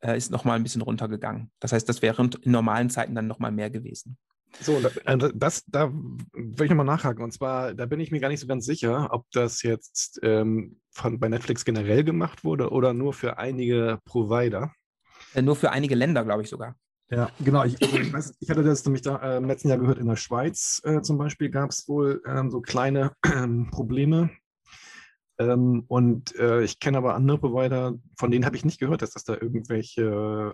äh, ist nochmal ein bisschen runtergegangen. Das heißt, das wäre in normalen Zeiten dann nochmal mehr gewesen. So, also das, da will ich nochmal nachhaken. Und zwar, da bin ich mir gar nicht so ganz sicher, ob das jetzt ähm, von, bei Netflix generell gemacht wurde oder nur für einige Provider. Äh, nur für einige Länder, glaube ich sogar. Ja, genau. Ich, ich, weiß, ich hatte das nämlich da, äh, im letzten Jahr gehört, in der Schweiz äh, zum Beispiel gab es wohl ähm, so kleine ähm, Probleme. Ähm, und äh, ich kenne aber andere Provider, von denen habe ich nicht gehört, dass das da irgendwelche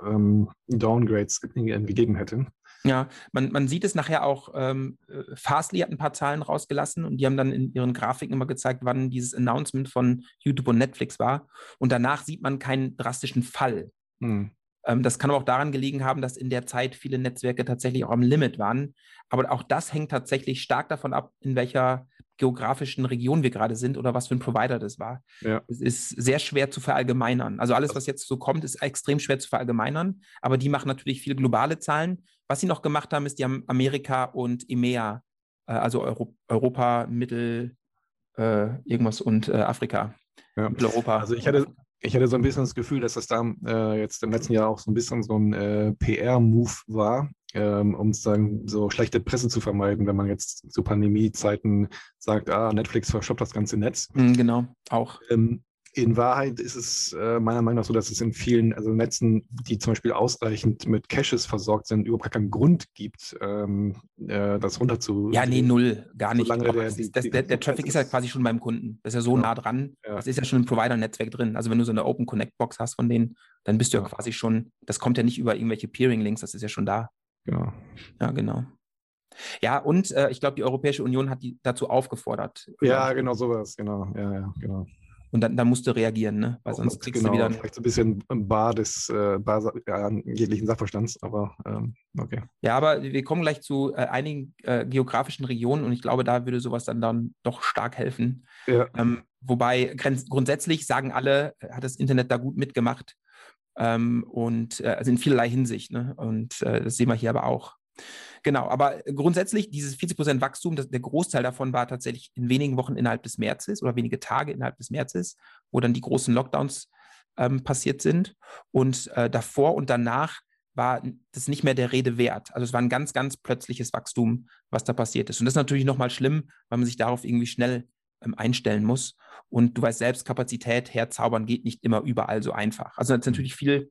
ähm, Downgrades gegeben hätte. Ja, man, man sieht es nachher auch, ähm, äh, Fastly hat ein paar Zahlen rausgelassen und die haben dann in ihren Grafiken immer gezeigt, wann dieses Announcement von YouTube und Netflix war. Und danach sieht man keinen drastischen Fall. Hm. Ähm, das kann aber auch daran gelegen haben, dass in der Zeit viele Netzwerke tatsächlich auch am Limit waren. Aber auch das hängt tatsächlich stark davon ab, in welcher geografischen Region wir gerade sind oder was für ein Provider das war. Ja. Es ist sehr schwer zu verallgemeinern. Also alles, was jetzt so kommt, ist extrem schwer zu verallgemeinern, aber die machen natürlich viele globale Zahlen. Was sie noch gemacht haben, ist, die haben Amerika und EMEA äh, also Euro Europa, Mittel, äh, irgendwas und äh, Afrika. Ja. Mitteleuropa. Also ich hatte, ich hatte so ein bisschen das Gefühl, dass das da äh, jetzt im letzten Jahr auch so ein bisschen so ein äh, PR-Move war, ähm, um sozusagen so schlechte Presse zu vermeiden, wenn man jetzt zu Pandemiezeiten sagt, ah, Netflix verschoppt das ganze Netz. Mhm, genau, auch. Ähm, in Wahrheit ist es äh, meiner Meinung nach so, dass es in vielen also Netzen, die zum Beispiel ausreichend mit Caches versorgt sind, überhaupt keinen Grund gibt, ähm, äh, das runter zu. Ja, nee, null, gar nicht. Der, das, das, der, der, Traffic ist ja quasi schon beim Kunden. Das ist ja so genau. nah dran. Ja. Das ist ja schon im Provider-Netzwerk drin. Also wenn du so eine Open Connect Box hast von denen, dann bist du ja, ja quasi schon, das kommt ja nicht über irgendwelche Peering-Links, das ist ja schon da. Genau. Ja, genau. Ja, und äh, ich glaube, die Europäische Union hat die dazu aufgefordert. Ja, genau sowas, genau. Ja, ja, genau. Und dann, dann musst du reagieren, ne? Weil sonst kriegst genau, du wieder. Vielleicht so ein bisschen Bar des äh, Bar, ja, jeglichen Sachverstands, aber ähm, okay. Ja, aber wir kommen gleich zu äh, einigen äh, geografischen Regionen und ich glaube, da würde sowas dann, dann doch stark helfen. Ja. Ähm, wobei grundsätzlich sagen alle, äh, hat das Internet da gut mitgemacht. Ähm, und äh, also in vielerlei Hinsicht. Ne? Und äh, das sehen wir hier aber auch. Genau, aber grundsätzlich dieses 40% Wachstum, das, der Großteil davon war tatsächlich in wenigen Wochen innerhalb des Märzes oder wenige Tage innerhalb des Märzes, wo dann die großen Lockdowns ähm, passiert sind. Und äh, davor und danach war das nicht mehr der Rede wert. Also es war ein ganz, ganz plötzliches Wachstum, was da passiert ist. Und das ist natürlich nochmal schlimm, weil man sich darauf irgendwie schnell ähm, einstellen muss. Und du weißt selbst, Kapazität herzaubern geht nicht immer überall so einfach. Also es ist natürlich viel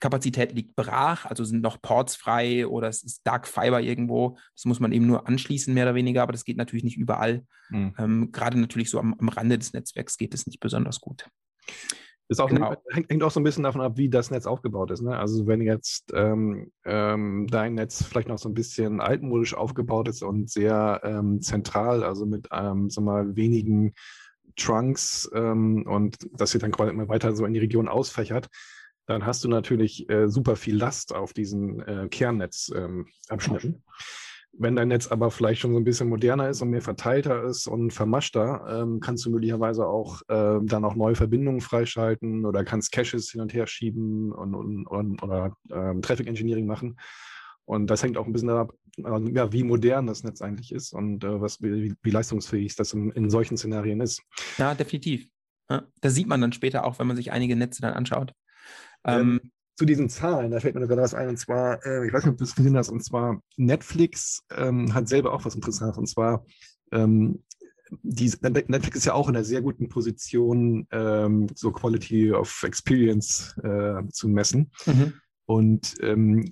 Kapazität liegt brach, also sind noch Ports frei oder es ist Dark Fiber irgendwo. Das muss man eben nur anschließen, mehr oder weniger, aber das geht natürlich nicht überall. Mhm. Ähm, Gerade natürlich so am, am Rande des Netzwerks geht es nicht besonders gut. Ist auch genau. hängt, hängt, auch so ein bisschen davon ab, wie das Netz aufgebaut ist. Ne? Also wenn jetzt ähm, ähm, dein Netz vielleicht noch so ein bisschen altmodisch aufgebaut ist und sehr ähm, zentral, also mit ähm, so mal wenigen Trunks ähm, und das sich dann quasi immer weiter so in die Region ausfächert, dann hast du natürlich äh, super viel Last auf diesen äh, Kernnetzabschnitten. Ähm, Wenn dein Netz aber vielleicht schon so ein bisschen moderner ist und mehr verteilter ist und vermaschter, ähm, kannst du möglicherweise auch äh, dann auch neue Verbindungen freischalten oder kannst Caches hin und her schieben und, und, und oder ähm, Traffic Engineering machen. Und das hängt auch ein bisschen ab, ja, wie modern das Netz eigentlich ist und äh, was, wie, wie, leistungsfähig das in, in, solchen Szenarien ist. Ja, definitiv. Ja, das sieht man dann später auch, wenn man sich einige Netze dann anschaut. Ähm, ähm, zu diesen Zahlen, da fällt mir gerade was ein, und zwar, äh, ich weiß nicht, ob du es gesehen hast, und zwar Netflix ähm, hat selber auch was Interessantes, und zwar ähm, die, Netflix ist ja auch in einer sehr guten Position, ähm, so Quality of Experience äh, zu messen. Mhm. Und ähm,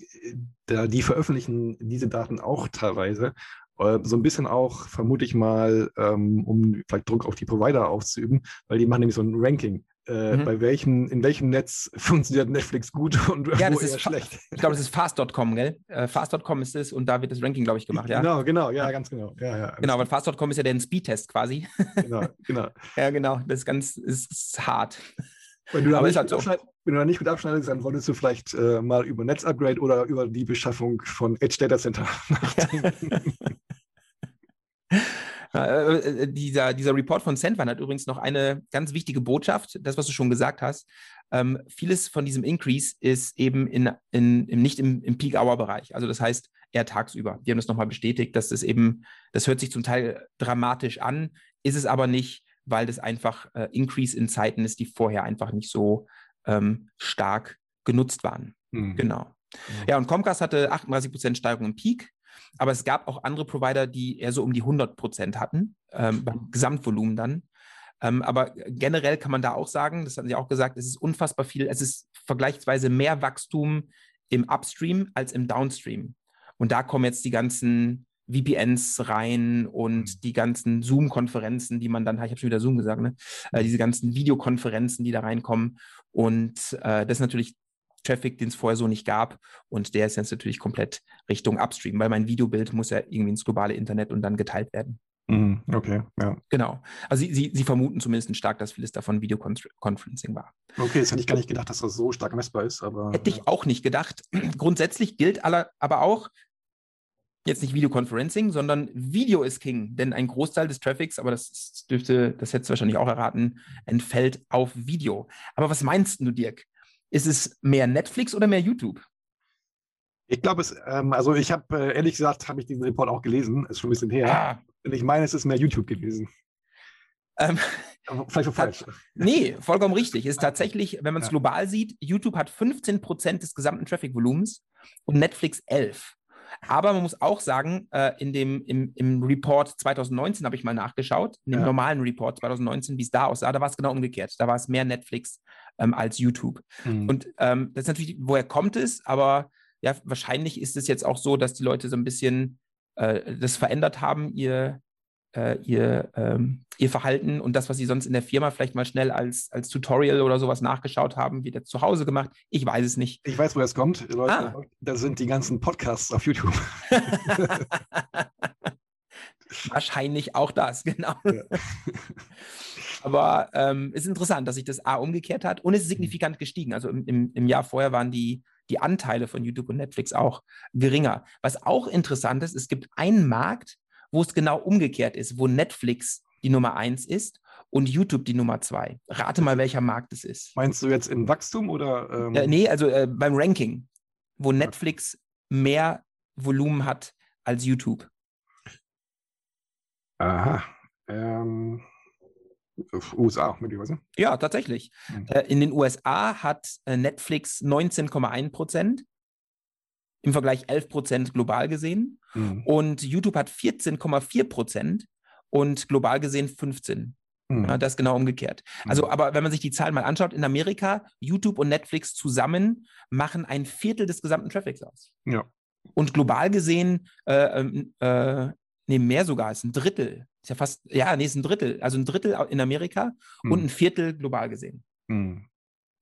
da, die veröffentlichen diese Daten auch teilweise. Äh, so ein bisschen auch, vermute ich mal, um vielleicht Druck auf die Provider auszuüben, weil die machen nämlich so ein Ranking äh, mhm. bei welchem, in welchem Netz funktioniert Netflix gut und ja, wo eher schlecht. Ich glaube, das ist fast.com, gell? Äh, fast.com ist es und da wird das Ranking, glaube ich, gemacht, ja? Genau, genau, ja, ganz genau. Ja, ja, genau, weil fast.com ist ja der Speedtest quasi. Genau, genau. ja, genau, das ist ganz ist hart. Wenn du, da nicht, halt so. wenn du da nicht mit abschneidest, dann wolltest du vielleicht äh, mal über Netzupgrade oder über die Beschaffung von Edge Data Center nachdenken. Äh, äh, dieser, dieser Report von Sandvan hat übrigens noch eine ganz wichtige Botschaft, das, was du schon gesagt hast. Ähm, vieles von diesem Increase ist eben in, in, in nicht im, im Peak-Hour-Bereich. Also das heißt eher tagsüber. Die haben das nochmal bestätigt, dass es eben, das hört sich zum Teil dramatisch an, ist es aber nicht, weil das einfach äh, Increase in Zeiten ist, die vorher einfach nicht so ähm, stark genutzt waren. Mhm. Genau. Ja. ja, und Comcast hatte 38% Steigerung im Peak. Aber es gab auch andere Provider, die eher so um die 100 Prozent hatten, ähm, beim Gesamtvolumen dann. Ähm, aber generell kann man da auch sagen, das hatten Sie auch gesagt, es ist unfassbar viel, es ist vergleichsweise mehr Wachstum im Upstream als im Downstream. Und da kommen jetzt die ganzen VPNs rein und mhm. die ganzen Zoom-Konferenzen, die man dann, ich habe schon wieder Zoom gesagt, ne? Äh, diese ganzen Videokonferenzen, die da reinkommen. Und äh, das ist natürlich Traffic, den es vorher so nicht gab. Und der ist jetzt natürlich komplett Richtung Upstream, weil mein Videobild muss ja irgendwie ins globale Internet und dann geteilt werden. Mhm, okay, ja. Genau. Also Sie, Sie, Sie vermuten zumindest stark, dass vieles davon Videoconferencing war. Okay, jetzt hätte ich gar nicht gedacht, dass das so stark messbar ist. Aber, hätte ich auch nicht gedacht. Grundsätzlich gilt aller, aber auch, jetzt nicht Videoconferencing, sondern Video ist King. Denn ein Großteil des Traffics, aber das dürfte, das hättest du wahrscheinlich auch erraten, entfällt auf Video. Aber was meinst du, Dirk? Ist es mehr Netflix oder mehr YouTube? Ich glaube, es, ähm, also ich habe, äh, ehrlich gesagt, habe ich diesen Report auch gelesen, ist schon ein bisschen her. Ah, Und ich meine, es ist mehr YouTube gewesen. ähm, Aber Vielleicht auch falsch. nee, vollkommen richtig. Ist tatsächlich, wenn man es Ja. global sieht, YouTube hat 15% des gesamten Traffic-Volumens und Netflix 11. Aber man muss auch sagen, äh, in dem, im, im Report 2019 habe ich mal nachgeschaut, in dem Ja. normalen Report 2019, wie es da aussah, da war es genau umgekehrt. Da war es mehr Netflix ähm, als YouTube. Hm. Und ähm, das ist natürlich, woher kommt es? Aber ja, wahrscheinlich ist es jetzt auch so, dass die Leute so ein bisschen äh, das verändert haben, ihr, äh, ihr, ähm, ihr Verhalten und das, was sie sonst in der Firma vielleicht mal schnell als, als Tutorial oder sowas nachgeschaut haben, jetzt zu Hause gemacht. Ich weiß es nicht. ich weiß, wo das kommt. Leute, Ah. Das sind die ganzen Podcasts auf YouTube. Wahrscheinlich auch das, genau. Ja. Aber ähm, ist interessant, dass sich das A umgekehrt hat und es ist signifikant gestiegen. Also im, im, im Jahr vorher waren die, die Anteile von YouTube und Netflix auch geringer. Was auch interessant ist, es gibt einen Markt, wo es genau umgekehrt ist, wo Netflix die Nummer eins ist und YouTube die Nummer zwei. Rate mal, welcher Markt es ist. Meinst du jetzt im Wachstum oder? Ähm, Äh, nee, also äh, beim Ranking, wo Netflix mehr Volumen hat als YouTube. Aha. Ähm, USA, möglicherweise. Ja, tatsächlich. Mhm. Äh, in den USA hat äh, Netflix 19,1 Prozent, im Vergleich 11 Prozent global gesehen. Hm. Und YouTube hat 14,4 Prozent und global gesehen 15. Hm. Ja, das ist genau umgekehrt. Also, Hm. aber wenn man sich die Zahlen mal anschaut, in Amerika, YouTube und Netflix zusammen machen ein Viertel des gesamten Traffics aus. Ja. Und global gesehen, äh, ähm, äh, nee, mehr sogar, ist ein Drittel. Ist ja fast, ja, nee, ist ein Drittel. Also ein Drittel in Amerika und Hm. ein Viertel global gesehen. Hm.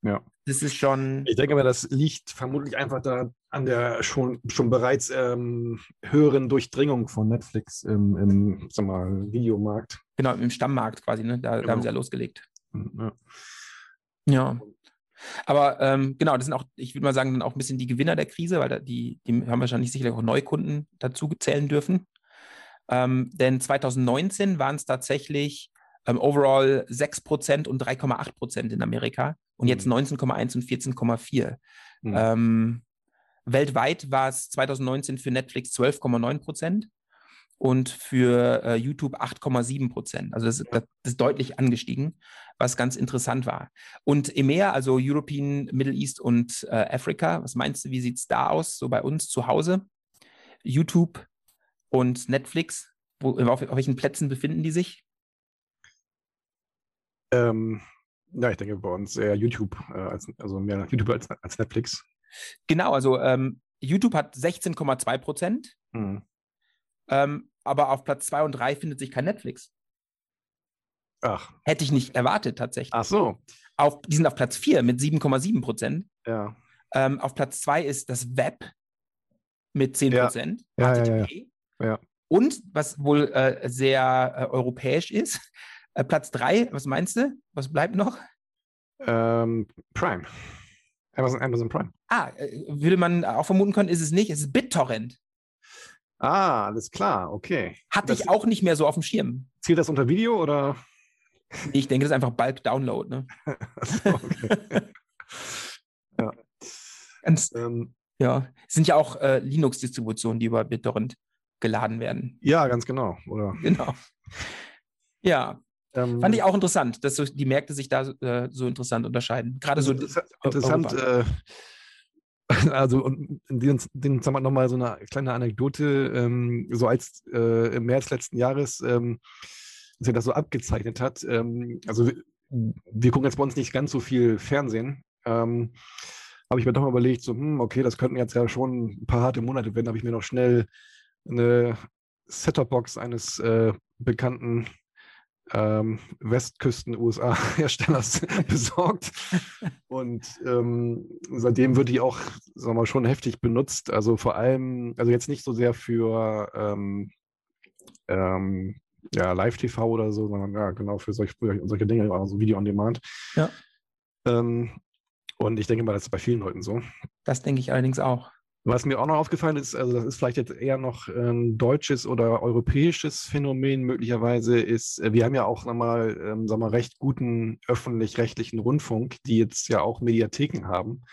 Ja. Das ist schon. Ich denke mal, das liegt vermutlich einfach da an der schon, schon bereits ähm, höheren Durchdringung von Netflix im, im sag mal, Videomarkt. Genau, im Stammmarkt quasi, ne? Da, da Genau. haben sie ja losgelegt. Hm, Ja. Ja. Aber ähm, genau, das sind auch, ich würde mal sagen, dann auch ein bisschen die Gewinner der Krise, weil da die, die haben wahrscheinlich sicherlich auch Neukunden dazu zählen dürfen. Ähm, denn 2019 waren es tatsächlich ähm, overall 6% und 3,8% in Amerika und jetzt Mhm. 19,1 und 14,4. Hm. Ähm, weltweit war es 2019 für Netflix 12,9% und für äh, YouTube 8,7 Also das, das ist deutlich angestiegen, was ganz interessant war. Und EMEA, also European, Middle East und äh, Africa, was meinst du, wie sieht es da aus, so bei uns zu Hause? YouTube und Netflix, wo, auf, auf welchen Plätzen befinden die sich? Ähm, ja, ich denke bei uns eher YouTube, äh, als, also mehr YouTube als, als Netflix. Genau, also ähm, YouTube hat 16,2 Prozent, Hm. ähm, aber auf Platz 2 und 3 findet sich kein Netflix. Ach, Hätte ich nicht erwartet tatsächlich. ach so, Auf, die sind auf Platz 4 mit 7,7 Prozent. ja. Ähm, auf Platz 2 ist das Web mit 10 Ja. Prozent. Ja, ja, ja, HTTP. Ja. Und was wohl äh, sehr äh, europäisch ist, äh, Platz 3, was meinst du? Was bleibt noch? Ähm, Prime. Amazon, Amazon Prime. Ah, äh, würde man auch vermuten können, ist es nicht. Es ist BitTorrent. Ah, alles klar, okay. Hatte Das- ich auch nicht mehr so auf dem Schirm. Zählt das unter Video oder? Ich denke, das ist einfach Bulk-Download. Ne? Ach so, okay. Ganz, ähm, ja, es sind ja auch äh, Linux-Distributionen, die über BitTorrent geladen werden. ja, ganz genau. Oder, Genau. Ja, ähm, fand ich auch interessant, dass so die Märkte sich da äh, so interessant unterscheiden. Gerade so. Interessa- interessant. Äh, also und in sagen wir nochmal so eine kleine Anekdote, ähm, so als äh, im März letzten Jahres ähm, sich das so abgezeichnet hat. Ähm, also wir, wir gucken jetzt bei uns nicht ganz so viel Fernsehen. Ähm, habe ich mir doch mal überlegt, so, hm, okay, das könnten jetzt ja schon ein paar harte Monate werden, habe ich mir noch schnell eine Set-Top-Box eines äh, bekannten ähm, Westküsten-USA-Herstellers besorgt. Und ähm, seitdem wird die auch, sagen wir mal, schon heftig benutzt. Also vor allem, also jetzt nicht so sehr für ähm, ähm, ja, Live-TV oder so, sondern ja, genau für solch, für solche Dinge, also Video on Demand. Ja. Ähm, und ich denke mal, das ist bei vielen Leuten so. Das denke ich allerdings auch. Was mir auch noch aufgefallen ist, also das ist vielleicht jetzt eher noch ein deutsches oder europäisches Phänomen möglicherweise, ist, äh, wir haben ja auch nochmal, ähm, sagen wir mal, recht guten öffentlich-rechtlichen Rundfunk, die jetzt ja auch Mediatheken haben.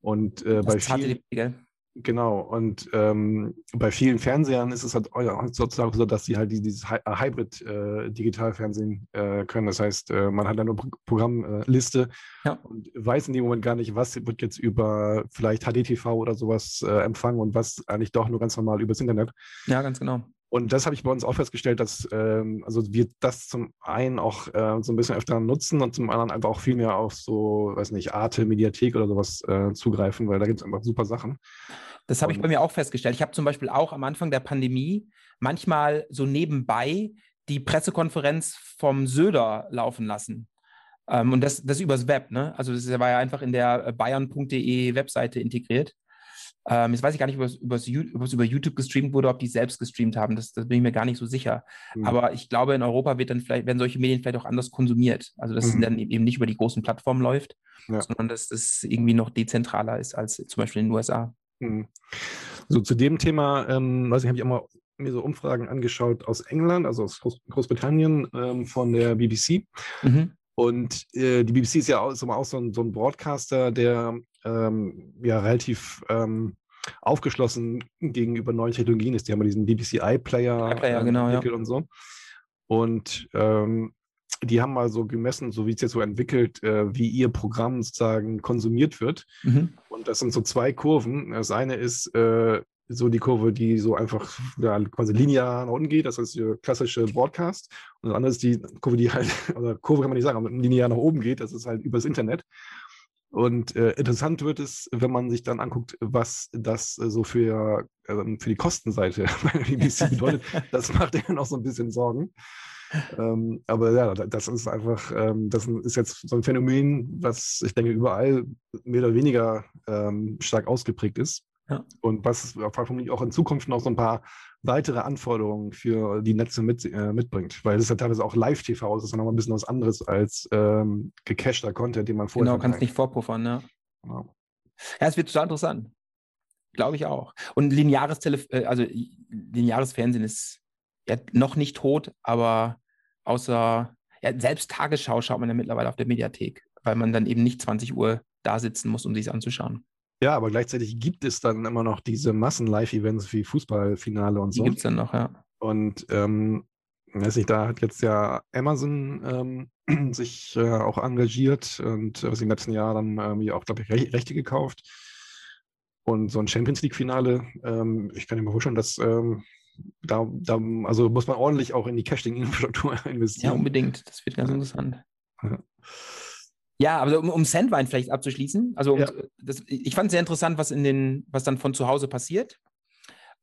Und äh, bei vielen, die? Genau, und ähm, bei vielen Fernsehern ist es halt sozusagen so, dass sie halt dieses äh, Hybrid-Digitalfernsehen äh, äh, können. Das heißt, äh, man hat eine Programmliste ja. und weiß in dem Moment gar nicht, was wird jetzt über vielleicht HDTV oder sowas äh, empfangen und was eigentlich doch nur ganz normal übers Internet. Ja, ganz genau. Und das habe ich bei uns auch festgestellt, dass ähm, also wir das zum einen auch äh, so ein bisschen öfter nutzen und zum anderen einfach auch viel mehr auf so, weiß nicht, Arte, Mediathek oder sowas äh, zugreifen, weil da gibt es einfach super Sachen. Das habe ich bei mir auch festgestellt. Ich habe zum Beispiel auch am Anfang der Pandemie manchmal so nebenbei die Pressekonferenz vom Söder laufen lassen. Ähm, und das, das übers Web, ne? Also das war ja einfach in der bayern.de Webseite integriert. Ähm, jetzt weiß ich gar nicht, ob es, über YouTube gestreamt wurde, ob die selbst gestreamt haben. Das, das bin ich mir gar nicht so sicher. Mhm. Aber ich glaube, in Europa wird dann vielleicht, werden solche Medien vielleicht auch anders konsumiert. Also dass mhm. es dann eben nicht über die großen Plattformen läuft, ja. sondern dass das irgendwie noch dezentraler ist als zum Beispiel in den USA. Mhm. So zu dem Thema, ähm, weiß ich, habe ich auch mal mir so Umfragen angeschaut aus England, also aus Groß Großbritannien ähm, von der BBC. Mhm. Und äh, die BBC ist ja auch, ist auch so, ein, so ein Broadcaster, der ähm, ja relativ ähm, aufgeschlossen gegenüber neuen Technologien ist. Die haben ja diesen BBC iPlayer, iPlayer genau, entwickelt ja. und so. Und ähm, die haben mal so gemessen, so wie es jetzt so entwickelt, äh, wie ihr Programm sozusagen konsumiert wird. Mhm. Und das sind so zwei Kurven. Das eine ist äh, so die Kurve, die so einfach ja, quasi linear nach unten geht, das ist der klassische Broadcast. Und das andere ist die Kurve, die halt, oder Kurve kann man nicht sagen, aber linear nach oben geht, das ist halt übers Internet. Und äh, interessant wird es, wenn man sich dann anguckt, was das äh, so für, äh, für die Kostenseite bei BBC bedeutet. das macht ja noch so ein bisschen Sorgen. Ähm, aber ja, das ist einfach, ähm, das ist jetzt so ein Phänomen, was ich denke überall mehr oder weniger ähm, stark ausgeprägt ist. Ja. Und was vermutlich auch in Zukunft noch so ein paar weitere Anforderungen für die Netze mit, äh, mitbringt. Weil es ja teilweise auch Live-TV ist, das ist ja nochmal ein bisschen was anderes als ähm, gecachter Content, den man vorher. Genau, kannst nicht vorpuffern, ne? Genau. Ja, es wird total interessant. Glaube ich auch. Und lineares Telef äh, also lineares Fernsehen ist ja noch nicht tot, aber außer ja, selbst Tagesschau schaut man ja mittlerweile auf der Mediathek, weil man dann eben nicht 20 Uhr da sitzen muss, um sich anzuschauen. Ja, aber gleichzeitig gibt es dann immer noch diese Massen-Live-Events wie Fußballfinale und so. Die gibt es dann noch, ja. Und ähm, weiß nicht, da hat jetzt ja Amazon ähm, sich äh, auch engagiert und äh, was im letzten Jahr dann ähm, auch, glaube ich, Re Rechte gekauft. Und so ein Champions League-Finale, ähm, ich kann mir mal vorstellen, dass ähm, da, da, also muss man ordentlich auch in die Caching-Infrastruktur investieren. Ja, unbedingt. Das wird ganz ja. interessant. Ja. Ja, aber um, um Sandwein vielleicht abzuschließen, also ja. das, ich fand es sehr interessant, was in den, was dann von zu Hause passiert.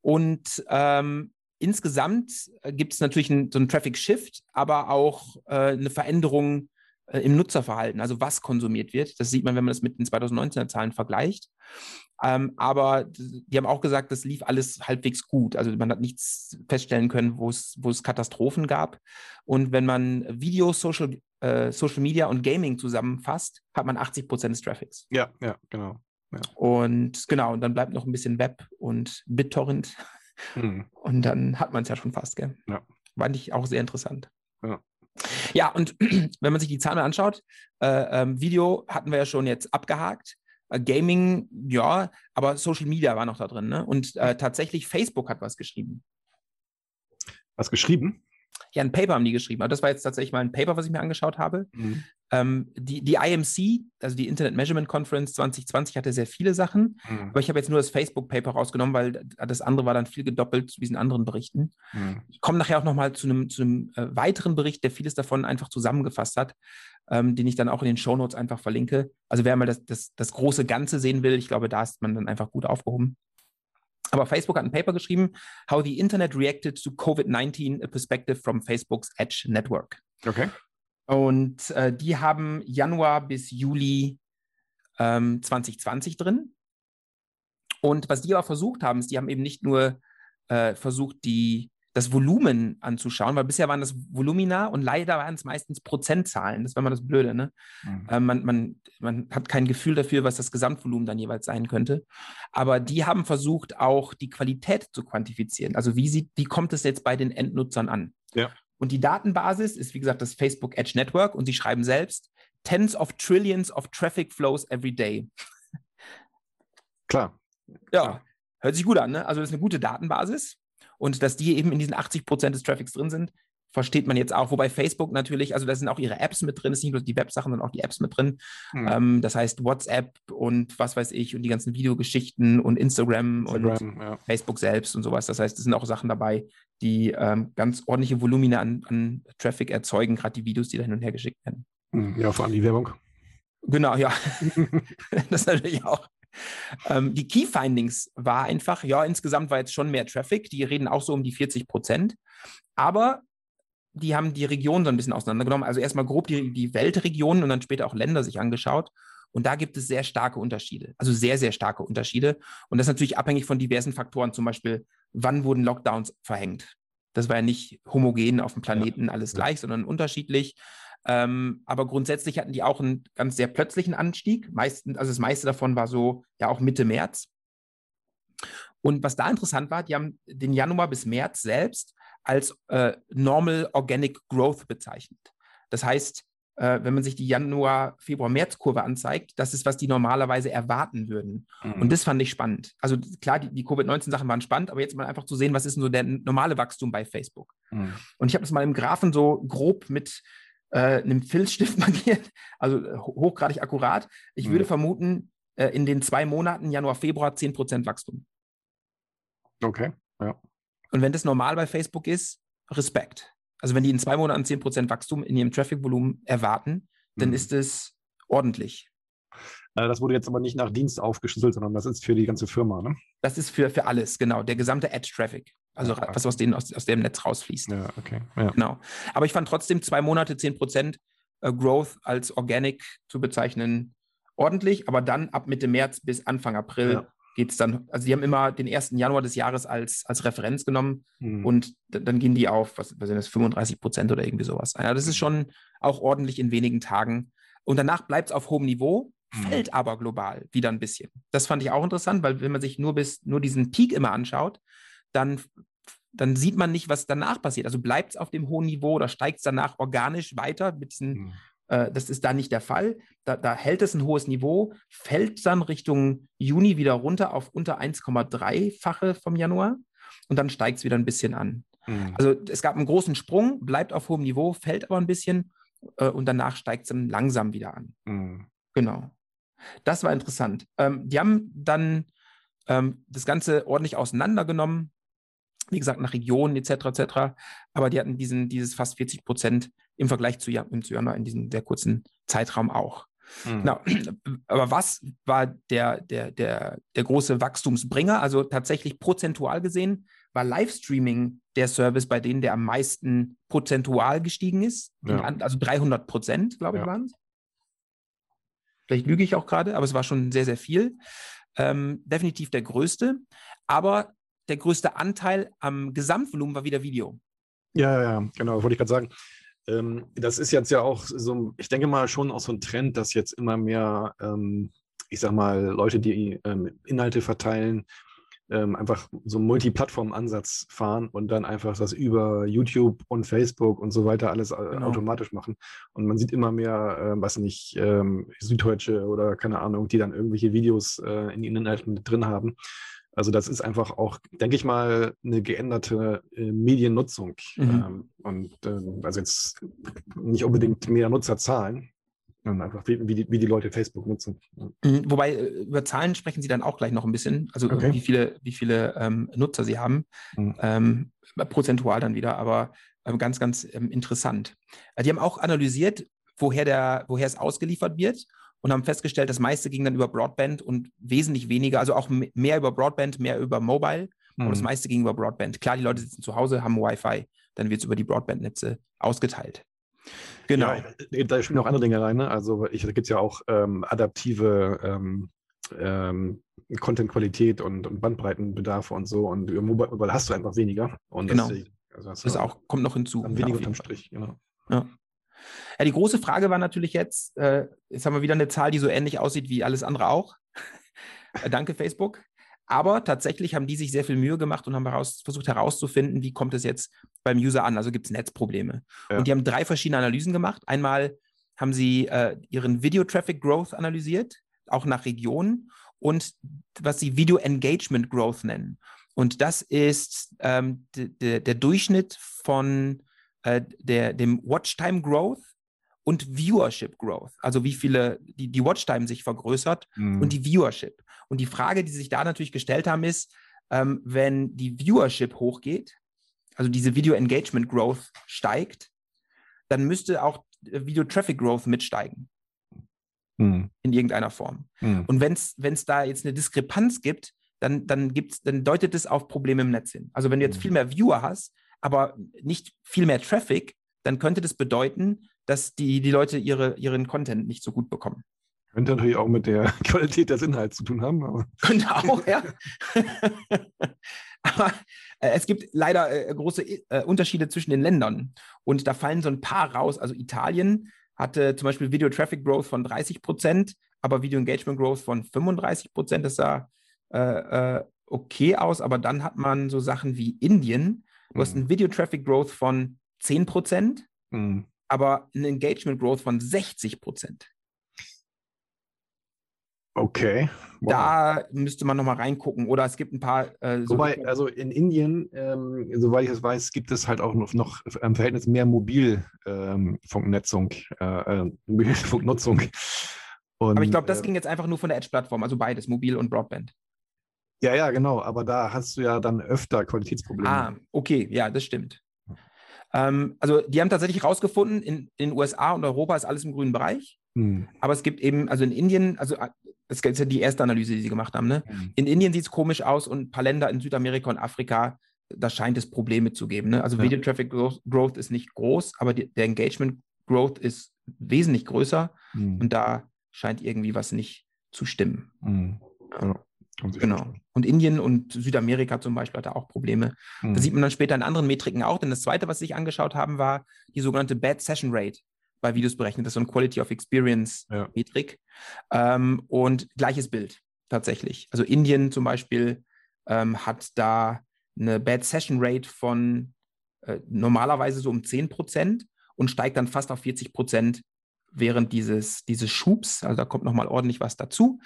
Und ähm, insgesamt äh, gibt es natürlich ein, so einen Traffic Shift, aber auch äh, eine Veränderung äh, im Nutzerverhalten, also was konsumiert wird. Das sieht man, wenn man das mit den 2019er Zahlen vergleicht. Ähm, aber die haben auch gesagt, das lief alles halbwegs gut. Also man hat nichts feststellen können, wo es, wo es Katastrophen gab. Und wenn man Video, Social, äh, Social Media und Gaming zusammenfasst, hat man 80 Prozent des Traffics. Ja, ja, genau. Ja. Und genau, und dann bleibt noch ein bisschen Web und BitTorrent. Mhm. Und dann hat man es ja schon fast, gell? Ja. Fand ich auch sehr interessant. Ja. Ja, und wenn man sich die Zahlen anschaut, äh, ähm, Video hatten wir ja schon jetzt abgehakt. Äh, Gaming, ja, aber Social Media war noch da drin. Ne? Und äh, tatsächlich Facebook hat was geschrieben. Was geschrieben? Ja, ein Paper haben die geschrieben. Aber das war jetzt tatsächlich mal ein Paper, was ich mir angeschaut habe. Mhm. Ähm, die, die IMC, also die Internet Measurement Conference 2020, hatte sehr viele Sachen. Mhm. Aber ich habe jetzt nur das Facebook-Paper rausgenommen, weil das andere war dann viel gedoppelt zu diesen anderen Berichten. Mhm. Ich komme nachher auch nochmal zu einem, zu einem äh, weiteren Bericht, der vieles davon einfach zusammengefasst hat, ähm, den ich dann auch in den Shownotes einfach verlinke. Also wer mal das, das, das große Ganze sehen will, ich glaube, da ist man dann einfach gut aufgehoben. Aber Facebook hat ein Paper geschrieben, How the Internet Reacted to COVID-19, a Perspective from Facebook's Edge Network. Okay. Und äh, die haben Januar bis Juli ähm, 2020 drin. Und was die aber versucht haben, ist, die haben eben nicht nur äh, versucht, die das Volumen anzuschauen, weil bisher waren das Volumina und leider waren es meistens Prozentzahlen. Das war immer das Blöde. Ne? Mhm. Äh, man, man, man hat kein Gefühl dafür, was das Gesamtvolumen dann jeweils sein könnte. Aber die haben versucht, auch die Qualität zu quantifizieren. Also wie, sieht, wie kommt es jetzt bei den Endnutzern an? Ja. Und die Datenbasis ist, wie gesagt, das Facebook Edge Network und sie schreiben selbst, Tens of Trillions of Traffic Flows every day. Klar. Ja, hört sich gut an, ne? Also das ist eine gute Datenbasis. Und dass die eben in diesen 80 Prozent des Traffics drin sind, versteht man jetzt auch. Wobei Facebook natürlich, also da sind auch ihre Apps mit drin, es ist nicht nur die Websachen, sondern auch die Apps mit drin. Mhm. Ähm, das heißt WhatsApp und was weiß ich und die ganzen Videogeschichten und Instagram, Instagram und ja. Facebook selbst und sowas. Das heißt, es sind auch Sachen dabei, die ähm, ganz ordentliche Volumina an, an Traffic erzeugen, gerade die Videos, die da hin und her geschickt werden. Hm, ja, vor allem die Werbung. Genau, ja. das natürlich auch. Ähm, die Key Findings war einfach, ja, insgesamt war jetzt schon mehr Traffic. Die reden auch so um die 40 Prozent. Aber die haben die Region so ein bisschen auseinandergenommen. Also erstmal grob die, die Weltregionen und dann später auch Länder sich angeschaut. Und da gibt es sehr starke Unterschiede, also sehr, sehr starke Unterschiede. Und das ist natürlich abhängig von diversen Faktoren, zum Beispiel, wann wurden Lockdowns verhängt. Das war ja nicht homogen auf dem Planeten ja. alles gleich, sondern unterschiedlich. Ähm, aber grundsätzlich hatten die auch einen ganz sehr plötzlichen Anstieg. Meistens, also das meiste davon war so ja auch Mitte März. Und was da interessant war, die haben den Januar bis März selbst als äh, Normal Organic Growth bezeichnet. Das heißt, äh, wenn man sich die Januar, Februar, März-Kurve anzeigt, das ist, was die normalerweise erwarten würden. Mhm. Und das fand ich spannend. Also klar, die, die Covid-19-Sachen waren spannend, aber jetzt mal einfach zu sehen, was ist denn so der normale Wachstum bei Facebook. Mhm. Und ich habe das mal im Graphen so grob mit äh, einem Filzstift markiert, also äh, hochgradig akkurat. Ich mhm. würde vermuten, äh, in den zwei Monaten, Januar, Februar, 10% Wachstum. Okay, ja. Und wenn das normal bei Facebook ist, Respekt. Also wenn die in zwei Monaten 10% Wachstum in ihrem Traffic-Volumen erwarten, dann mhm. ist es ordentlich. Äh, das wurde jetzt aber nicht nach Dienst aufgeschlüsselt, sondern das ist für die ganze Firma, ne? Das ist für, für alles, genau. Der gesamte Ad-Traffic. Also was aus, denen, aus, aus dem Netz rausfließt. Ja, okay. Ja. Genau. Aber ich fand trotzdem zwei Monate 10% äh, Growth als Organic zu bezeichnen ordentlich, aber dann ab Mitte März bis Anfang April ja geht es dann, also die haben immer den 1. Januar des Jahres als, als Referenz genommen mhm. und dann gehen die auf, was, was sind das, 35 Prozent oder irgendwie sowas. Ja, das ist mhm. schon auch ordentlich in wenigen Tagen. Und danach bleibt es auf hohem Niveau, mhm. fällt aber global wieder ein bisschen. Das fand ich auch interessant, weil wenn man sich nur bis nur diesen Peak immer anschaut, dann dann sieht man nicht, was danach passiert. Also bleibt es auf dem hohen Niveau oder steigt es danach organisch weiter mit diesen mhm. Äh, das ist da nicht der Fall. Da, da, hält es ein hohes Niveau, fällt dann Richtung Juni wieder runter auf unter 1,3-fache vom Januar und dann steigt es wieder ein bisschen an. Mhm. Also es gab einen großen Sprung, bleibt auf hohem Niveau, fällt aber ein bisschen äh, und danach steigt es dann langsam wieder an. Mhm. Genau. Das war interessant. Ähm, die haben dann ähm, das Ganze ordentlich auseinandergenommen, wie gesagt, nach Regionen etc. etc. Aber die hatten diesen, dieses fast 40 Prozent im Vergleich zu, zu Januar in diesem sehr kurzen Zeitraum auch. Mhm. Genau. Aber was war der, der, der, der große Wachstumsbringer? Also tatsächlich prozentual gesehen war Livestreaming der Service, bei denen der am meisten prozentual gestiegen ist. Ja. Also 300 Prozent, glaube ich, ja. waren es. Vielleicht lüge ich auch gerade, aber es war schon sehr, sehr viel. Ähm, definitiv der größte. Aber der größte Anteil am Gesamtvolumen war wieder Video. Ja, ja, genau, wollte ich gerade sagen. Ähm, das ist jetzt ja auch so, ich denke mal schon auch so ein Trend, dass jetzt immer mehr, ähm, ich sag mal, Leute, die ähm, Inhalte verteilen, ähm, einfach so einen Multiplattform-Ansatz fahren und dann einfach das über YouTube und Facebook und so weiter alles äh, genau. automatisch machen. Und man sieht immer mehr, äh, was nicht, ähm, Süddeutsche oder keine Ahnung, die dann irgendwelche Videos äh, in ihren Inhalten drin haben. Also das ist einfach auch, denke ich mal, eine geänderte äh, Mediennutzung. Mhm. Ähm, und äh, also jetzt nicht unbedingt mehr Nutzerzahlen, sondern einfach wie, wie, die, wie die Leute Facebook nutzen. Mhm, wobei äh, über Zahlen sprechen Sie dann auch gleich noch ein bisschen, also okay. wie viele, wie viele ähm, Nutzer Sie haben, mhm. ähm, prozentual dann wieder, aber ähm, ganz, ganz ähm, interessant. Äh, die haben auch analysiert, woher, der, woher es ausgeliefert wird und haben festgestellt, das meiste ging dann über Broadband und wesentlich weniger, also auch mehr über Broadband, mehr über Mobile. Mhm. Aber das mhm. meiste ging über Broadband. Klar, die Leute sitzen zu Hause, haben Wi-Fi, dann wird es über die Broadband-Netze ausgeteilt. Genau. Ja, da spielen auch andere Dinge rein. Ne? Also ich, da gibt es ja auch ähm, adaptive ähm, ähm, Content-Qualität und, und, Bandbreitenbedarfe und so. Und über Mobile, Mobile hast du einfach weniger. Und genau. Das, also das auch, kommt noch hinzu. Weniger unterm Strich, genau. Ja. Ja, die große Frage war natürlich jetzt, äh, jetzt haben wir wieder eine Zahl, die so ähnlich aussieht wie alles andere auch. äh, danke, Facebook. Aber tatsächlich haben die sich sehr viel Mühe gemacht und haben heraus, versucht herauszufinden, wie kommt es jetzt beim User an. Also gibt es Netzprobleme. Ja. Und die haben drei verschiedene Analysen gemacht. Einmal haben sie äh, ihren Video Traffic Growth analysiert, auch nach Regionen. und was sie Video Engagement Growth nennen. Und das ist ähm, der Durchschnitt von äh, der, dem Watchtime Growth und Viewership Growth, also wie viele die, die Watchtime sich vergrößert mhm. und die Viewership. Und die Frage, die sich da natürlich gestellt haben, ist, ähm, wenn die Viewership hochgeht, also diese Video Engagement Growth steigt, dann müsste auch Video Traffic Growth mitsteigen. Mhm. In irgendeiner Form. Mhm. Und wenn es da jetzt eine Diskrepanz gibt, dann, dann, gibt's, dann deutet es auf Probleme im Netz hin. Also wenn du jetzt mhm. viel mehr Viewer hast, aber nicht viel mehr Traffic, dann könnte das bedeuten, dass die, die Leute ihre, ihren Content nicht so gut bekommen. Könnte natürlich auch mit der Qualität des Inhalts zu tun haben. Könnte auch, ja. aber äh, es gibt leider äh, große äh, Unterschiede zwischen den Ländern. Und da fallen so ein paar raus. Also Italien hatte zum Beispiel Video Traffic Growth von 30 Prozent, aber Video Engagement Growth von 35 Prozent. Das sah okay aus, aber dann hat man so Sachen wie Indien. Du mhm. hast einen Video Traffic Growth von 10 Prozent. Mhm aber ein Engagement Growth von 60 Prozent. Okay. Wow. Da müsste man nochmal reingucken. Oder es gibt ein paar. Äh, so Wobei, also in Indien, ähm, soweit ich es weiß, gibt es halt auch noch, noch im Verhältnis mehr Mobilfunknetzung, ähm, äh, Mobilfunknutzung. Und, aber ich glaube, das äh, ging jetzt einfach nur von der Edge-Plattform, also beides, Mobil und Broadband. Ja, ja, genau. Aber da hast du ja dann öfter Qualitätsprobleme. Ah, okay, ja, das stimmt. Ähm, also die haben tatsächlich herausgefunden, in, in, den USA und Europa ist alles im grünen Bereich. Hm. Aber es gibt eben, also in Indien, also äh, das ist ja die erste Analyse, die sie gemacht haben. Ne? Hm. In Indien sieht es komisch aus und ein paar Länder in Südamerika und Afrika, da scheint es Probleme zu geben. Ne? Also ja. Video Traffic Growth, Growth, ist nicht groß, aber die, der Engagement Growth ist wesentlich größer hm. und da scheint irgendwie was nicht zu stimmen. Hm. Ja. Genau. Und Indien und Südamerika zum Beispiel hatte auch Probleme. Mhm. Das sieht man dann später in anderen Metriken auch, denn das zweite, was sie sich angeschaut haben, war die sogenannte Bad Session Rate bei Videos berechnet. Das ist so ein Quality of Experience ja. Metrik. Ähm, und gleiches Bild tatsächlich. Also Indien zum Beispiel ähm, hat da eine Bad Session Rate von äh, normalerweise so um 10 Prozent und steigt dann fast auf 40 Prozent während dieses, dieses Schubs. Also da kommt nochmal ordentlich was dazu.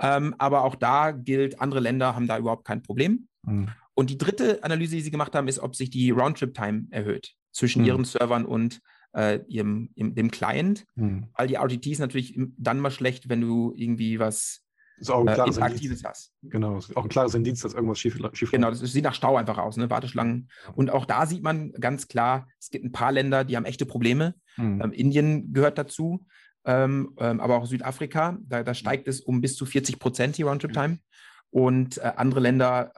Ähm, aber auch da gilt, andere Länder haben da überhaupt kein Problem. Mhm. Und die dritte Analyse, die sie gemacht haben, ist, ob sich die Roundtrip-Time erhöht zwischen mhm. ihren Servern und äh, ihrem, im, dem Client. Mhm. Weil die RTTs natürlich dann mal schlecht, wenn du irgendwie was ist auch ein äh, klares Interaktives hast. Genau, ist auch ein klares Indiz, dass irgendwas schief, schief Genau, das sieht nach Stau einfach aus, ne? Warteschlangen. Und auch da sieht man ganz klar, es gibt ein paar Länder, die haben echte Probleme. Mhm. Ähm, Indien gehört dazu ähm, ähm, aber auch Südafrika, da, da, steigt es um bis zu 40 Prozent die Roundtrip-Time. Und äh, andere Länder,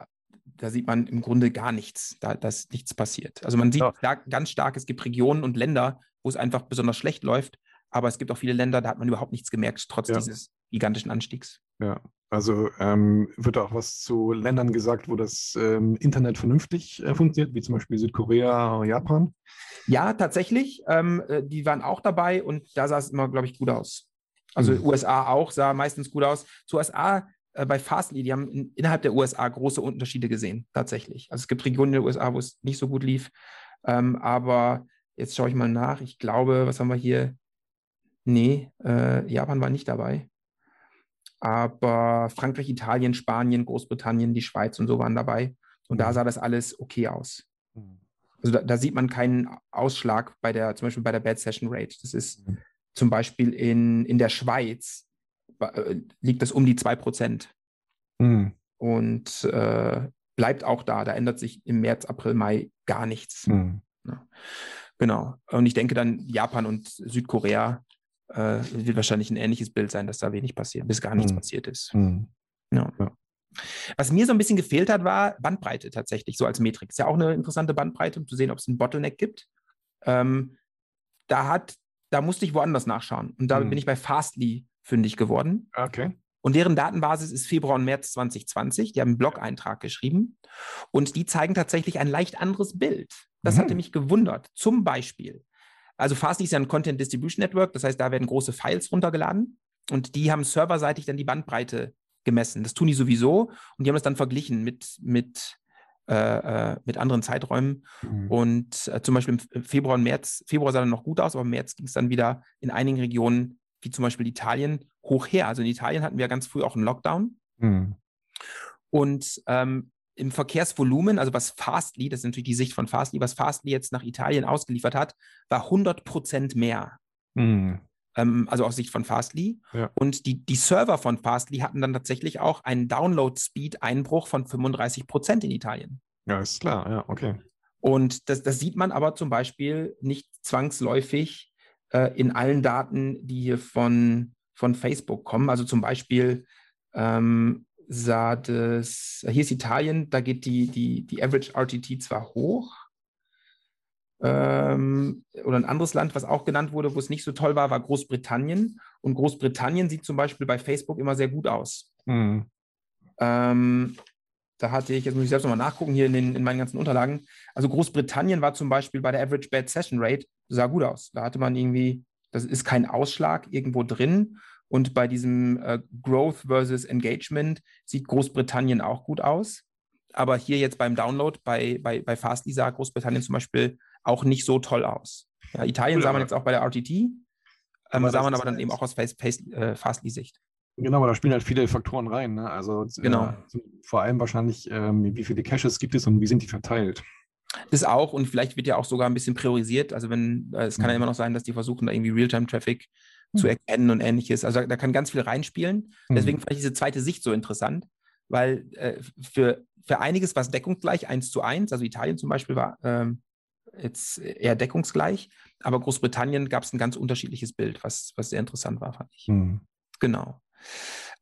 da sieht man im Grunde gar nichts, da dass nichts passiert. Also man sieht ja. da ganz stark, es gibt Regionen und Länder, wo es einfach besonders schlecht läuft, aber es gibt auch viele Länder, da hat man überhaupt nichts gemerkt, trotz ja. dieses gigantischen Anstiegs. Ja, also ähm, wird auch was zu Ländern gesagt, wo das ähm, Internet vernünftig äh, funktioniert, wie zum Beispiel Südkorea, Japan? Ja, tatsächlich. Ähm, äh, die waren auch dabei und da sah es immer, glaube ich, gut aus. Also mhm. USA auch sah meistens gut aus. Zu USA äh, bei Fastly, die haben in, innerhalb der USA große Unterschiede gesehen, tatsächlich. Also es gibt Regionen in den USA, wo es nicht so gut lief. Ähm, aber jetzt schaue ich mal nach. Ich glaube, was haben wir hier? Nee, äh, Japan war nicht dabei. Aber Frankreich, Italien, Spanien, Großbritannien, die Schweiz und so waren dabei. Und da mhm. sah das alles okay aus. Mhm. Also da, da, sieht man keinen Ausschlag bei der, zum Beispiel bei der Bad Session Rate. Das ist mhm. zum Beispiel in, in der Schweiz äh, liegt das um die 2%. Mhm. Und äh, bleibt auch da. Da ändert sich im März, April, Mai gar nichts. Mhm. Ja. Genau. Und ich denke dann Japan und Südkorea äh, wird wahrscheinlich ein ähnliches Bild sein, dass da wenig passiert, bis gar nichts mhm. passiert ist. Mhm. Ja. ja. Was mir so ein bisschen gefehlt hat, war Bandbreite tatsächlich, so als Metrik. Ist ja auch eine interessante Bandbreite, um zu sehen, ob es einen Bottleneck gibt. Ähm, da hat, da musste ich woanders nachschauen. Und da mhm. bin ich bei Fastly fündig geworden. Okay. Und deren Datenbasis ist Februar und März 2020. Die haben einen Blog-Eintrag geschrieben. Und die zeigen tatsächlich ein leicht anderes Bild. Das mhm. hatte mich gewundert. Zum Beispiel also Fastly ist ja ein Content Distribution Network, das heißt, da werden große Files runtergeladen und die haben serverseitig dann die Bandbreite gemessen. Das tun die sowieso und die haben das dann verglichen mit, mit, äh, äh mit anderen Zeiträumen. Mhm. Und äh, zum Beispiel im Februar und März, Februar sah dann noch gut aus, aber im März ging es dann wieder in einigen Regionen, wie zum Beispiel Italien, hoch her. Also in Italien hatten wir ganz früh auch einen Lockdown Mhm. Und ähm, im Verkehrsvolumen, also was Fastly, das ist natürlich die Sicht von Fastly, was Fastly jetzt nach Italien ausgeliefert hat, war 100 Prozent mehr. Mhm. Ähm, also aus Sicht von Fastly. Ja. Und die, die Server von Fastly hatten dann tatsächlich auch einen Download-Speed-Einbruch von 35 Prozent in Italien. Ja, ist klar, ja, okay. Und das, das sieht man aber zum Beispiel nicht zwangsläufig äh, in allen Daten, die hier von, von Facebook kommen. Also zum Beispiel ähm, sah das, hier ist Italien, da geht die, die, die Average RTT zwar hoch, ähm, oder ein anderes Land, was auch genannt wurde, wo es nicht so toll war, war Großbritannien. Und Großbritannien sieht zum Beispiel bei Facebook immer sehr gut aus. Mhm. Ähm, da hatte ich, jetzt muss ich selbst nochmal nachgucken, hier in, den, in meinen ganzen Unterlagen. Also Großbritannien war zum Beispiel bei der Average Bad Session Rate, sah gut aus. Da hatte man irgendwie, das ist kein Ausschlag irgendwo drin. Und bei diesem äh, Growth versus Engagement sieht Großbritannien auch gut aus. Aber hier jetzt beim Download bei, bei, bei Fastly sah Großbritannien zum Beispiel auch nicht so toll aus. Ja, Italien cool, sah man jetzt auch bei der RTT, ähm, sah man aber dann eben auch aus Face, Face, äh, Fastly-Sicht. Genau, aber da spielen halt viele Faktoren rein. Ne? Also genau. Äh, vor allem wahrscheinlich, ähm, wie viele Caches gibt es und wie sind die verteilt? Das auch und vielleicht wird ja auch sogar ein bisschen priorisiert. Also wenn, äh, es kann mhm. ja immer noch sein, dass die versuchen, da irgendwie Realtime-Traffic mhm. zu erkennen und ähnliches. Also da, da kann ganz viel reinspielen. Mhm. Deswegen fand ich diese zweite Sicht so interessant, weil äh, für, für einiges war es deckungsgleich, eins zu eins. Also Italien zum Beispiel war ähm, jetzt eher deckungsgleich, aber Großbritannien gab es ein ganz unterschiedliches Bild, was, was sehr interessant war, fand ich. Mhm. Genau.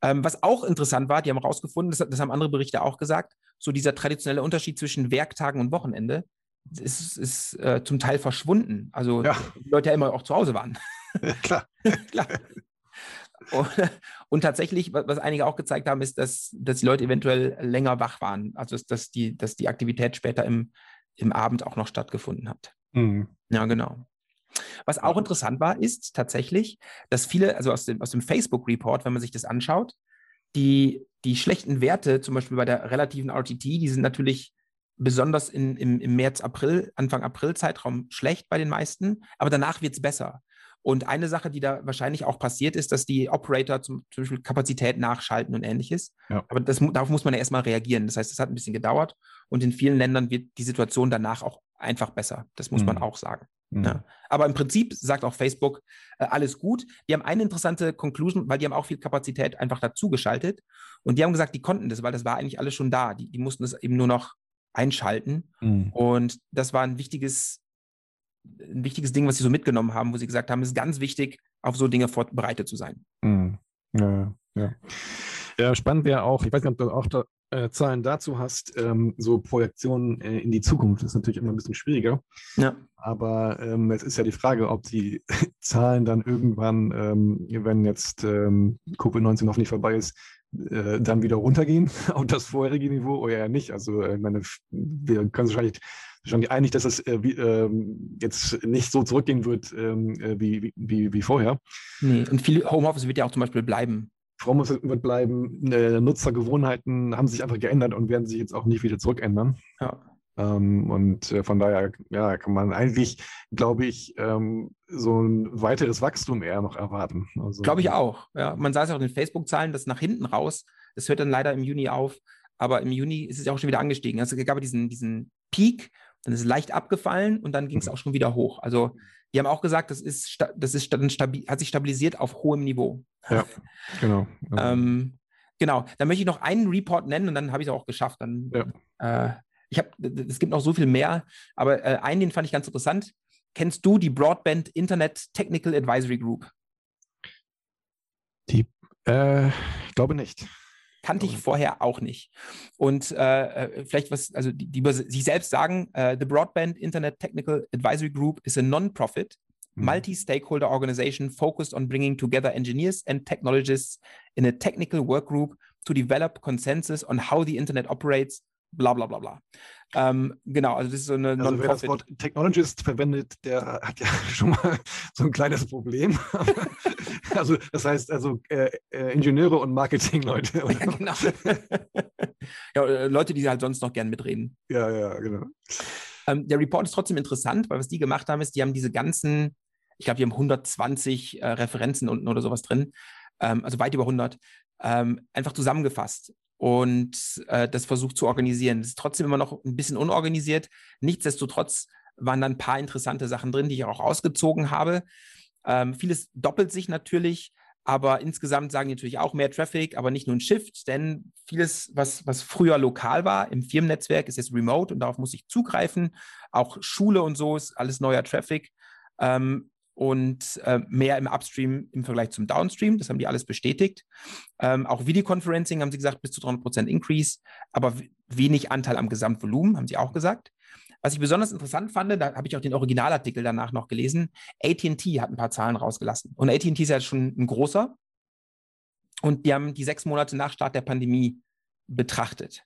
Ähm, was auch interessant war, die haben herausgefunden, das, das, haben andere Berichte auch gesagt, so dieser traditionelle Unterschied zwischen Werktagen und Wochenende ist, ist äh, zum Teil verschwunden. Also ja. die Leute ja immer auch zu Hause waren. Klar. klar. Und, und, tatsächlich, was einige auch gezeigt haben, ist, dass, dass die Leute eventuell länger wach waren. Also dass die, dass die Aktivität später im, im Abend auch noch stattgefunden hat. Mhm. Ja, genau. Was auch interessant war, ist tatsächlich, dass viele, also aus dem, aus dem Facebook-Report, wenn man sich das anschaut, die, die schlechten Werte, zum Beispiel bei der relativen RTT, die sind natürlich besonders in, im, im März, April, Anfang April-Zeitraum schlecht bei den meisten, aber danach wird es besser. Und eine Sache, die da wahrscheinlich auch passiert, ist, dass die Operator zum, zum Beispiel Kapazität nachschalten und ähnliches. Ja. Aber das, darauf muss man ja erstmal reagieren. Das heißt, es hat ein bisschen gedauert und in vielen Ländern wird die Situation danach auch einfach besser. Das muss mhm. man auch sagen. Mhm. Ja. Aber im Prinzip sagt auch Facebook, äh, alles gut. Die haben eine interessante Conclusion, weil die haben auch viel Kapazität einfach dazu geschaltet. Und die haben gesagt, die konnten das, weil das war eigentlich alles schon da. Die, die mussten es eben nur noch einschalten. Mhm. Und das war ein wichtiges ein wichtiges Ding, was sie so mitgenommen haben, wo sie gesagt haben, es ist ganz wichtig, auf so Dinge vorbereitet zu sein. Mhm. Ja, ja. ja, spannend wäre auch, ich weiß nicht, ob du auch da, äh, Zahlen dazu hast, ähm, so Projektionen äh, in die Zukunft ist natürlich immer ein bisschen schwieriger. Ja. Aber ähm, es ist ja die Frage, ob die Zahlen dann irgendwann, ähm, wenn jetzt ähm, Covid-19 hoffentlich vorbei ist, äh, dann wieder runtergehen auf das vorherige Niveau oder ja nicht. Also äh, meine, wir können wahrscheinlich schon einig, dass es äh, wie, ähm, jetzt nicht so zurückgehen wird ähm, äh, wie, wie, wie vorher. Nee, und viel Homeoffice wird ja auch zum Beispiel bleiben. Homeoffice wird bleiben, äh, Nutzergewohnheiten haben sich einfach geändert und werden sich jetzt auch nicht wieder zurückändern. Ja. Ähm, und äh, von daher ja, kann man eigentlich, glaube ich, ähm, so ein weiteres Wachstum eher noch erwarten. Also, glaube ich auch. Ja. Man sah es auch in den Facebook-Zahlen, dass nach hinten raus, das hört dann leider im Juni auf, aber im Juni ist es ja auch schon wieder angestiegen. Also es gab diesen, diesen Peak dann ist es leicht abgefallen und dann ging es mhm. auch schon wieder hoch. Also die haben auch gesagt, das ist, das ist hat sich stabilisiert auf hohem Niveau. Ja, genau. ähm, genau. Dann möchte ich noch einen Report nennen und dann habe ich es auch geschafft. Dann, ja. äh, ich habe, es gibt noch so viel mehr, aber äh, einen, den fand ich ganz interessant. Kennst du die Broadband Internet Technical Advisory Group? Die, äh, ich glaube nicht. Kannte ich vorher auch nicht. Und äh, äh, vielleicht was, also die, die über sich selbst sagen, uh, the Broadband Internet Technical Advisory Group is a non-profit, mhm. multi-stakeholder organization focused on bringing together engineers and technologists in a technical work group to develop consensus on how the Internet operates bla bla bla bla. Ähm, genau, also das ist so eine also Wer das Wort Technologist verwendet, der hat ja schon mal so ein kleines Problem. also das heißt also äh, äh, Ingenieure und Marketingleute. Ja, genau. ja, äh, Leute, die halt sonst noch gern mitreden. Ja, ja, genau. Ähm, der Report ist trotzdem interessant, weil was die gemacht haben, ist, die haben diese ganzen, ich glaube, die haben 120 äh, Referenzen unten oder sowas drin, ähm, also weit über 100 ähm, einfach zusammengefasst und äh, das versucht zu organisieren. Es ist trotzdem immer noch ein bisschen unorganisiert. Nichtsdestotrotz waren dann ein paar interessante Sachen drin, die ich auch ausgezogen habe. Ähm, vieles doppelt sich natürlich, aber insgesamt sagen die natürlich auch mehr Traffic, aber nicht nur ein Shift, denn vieles, was, was früher lokal war im Firmennetzwerk, ist jetzt remote und darauf muss ich zugreifen. Auch Schule und so ist alles neuer Traffic. Ähm, und äh, mehr im Upstream im Vergleich zum Downstream. Das haben die alles bestätigt. Ähm, auch Videoconferencing haben sie gesagt, bis zu 300% Increase, aber wenig Anteil am Gesamtvolumen, haben sie auch gesagt. Was ich besonders interessant fand, da habe ich auch den Originalartikel danach noch gelesen, ATT hat ein paar Zahlen rausgelassen. Und ATT ist ja schon ein großer. Und die haben die sechs Monate nach Start der Pandemie betrachtet.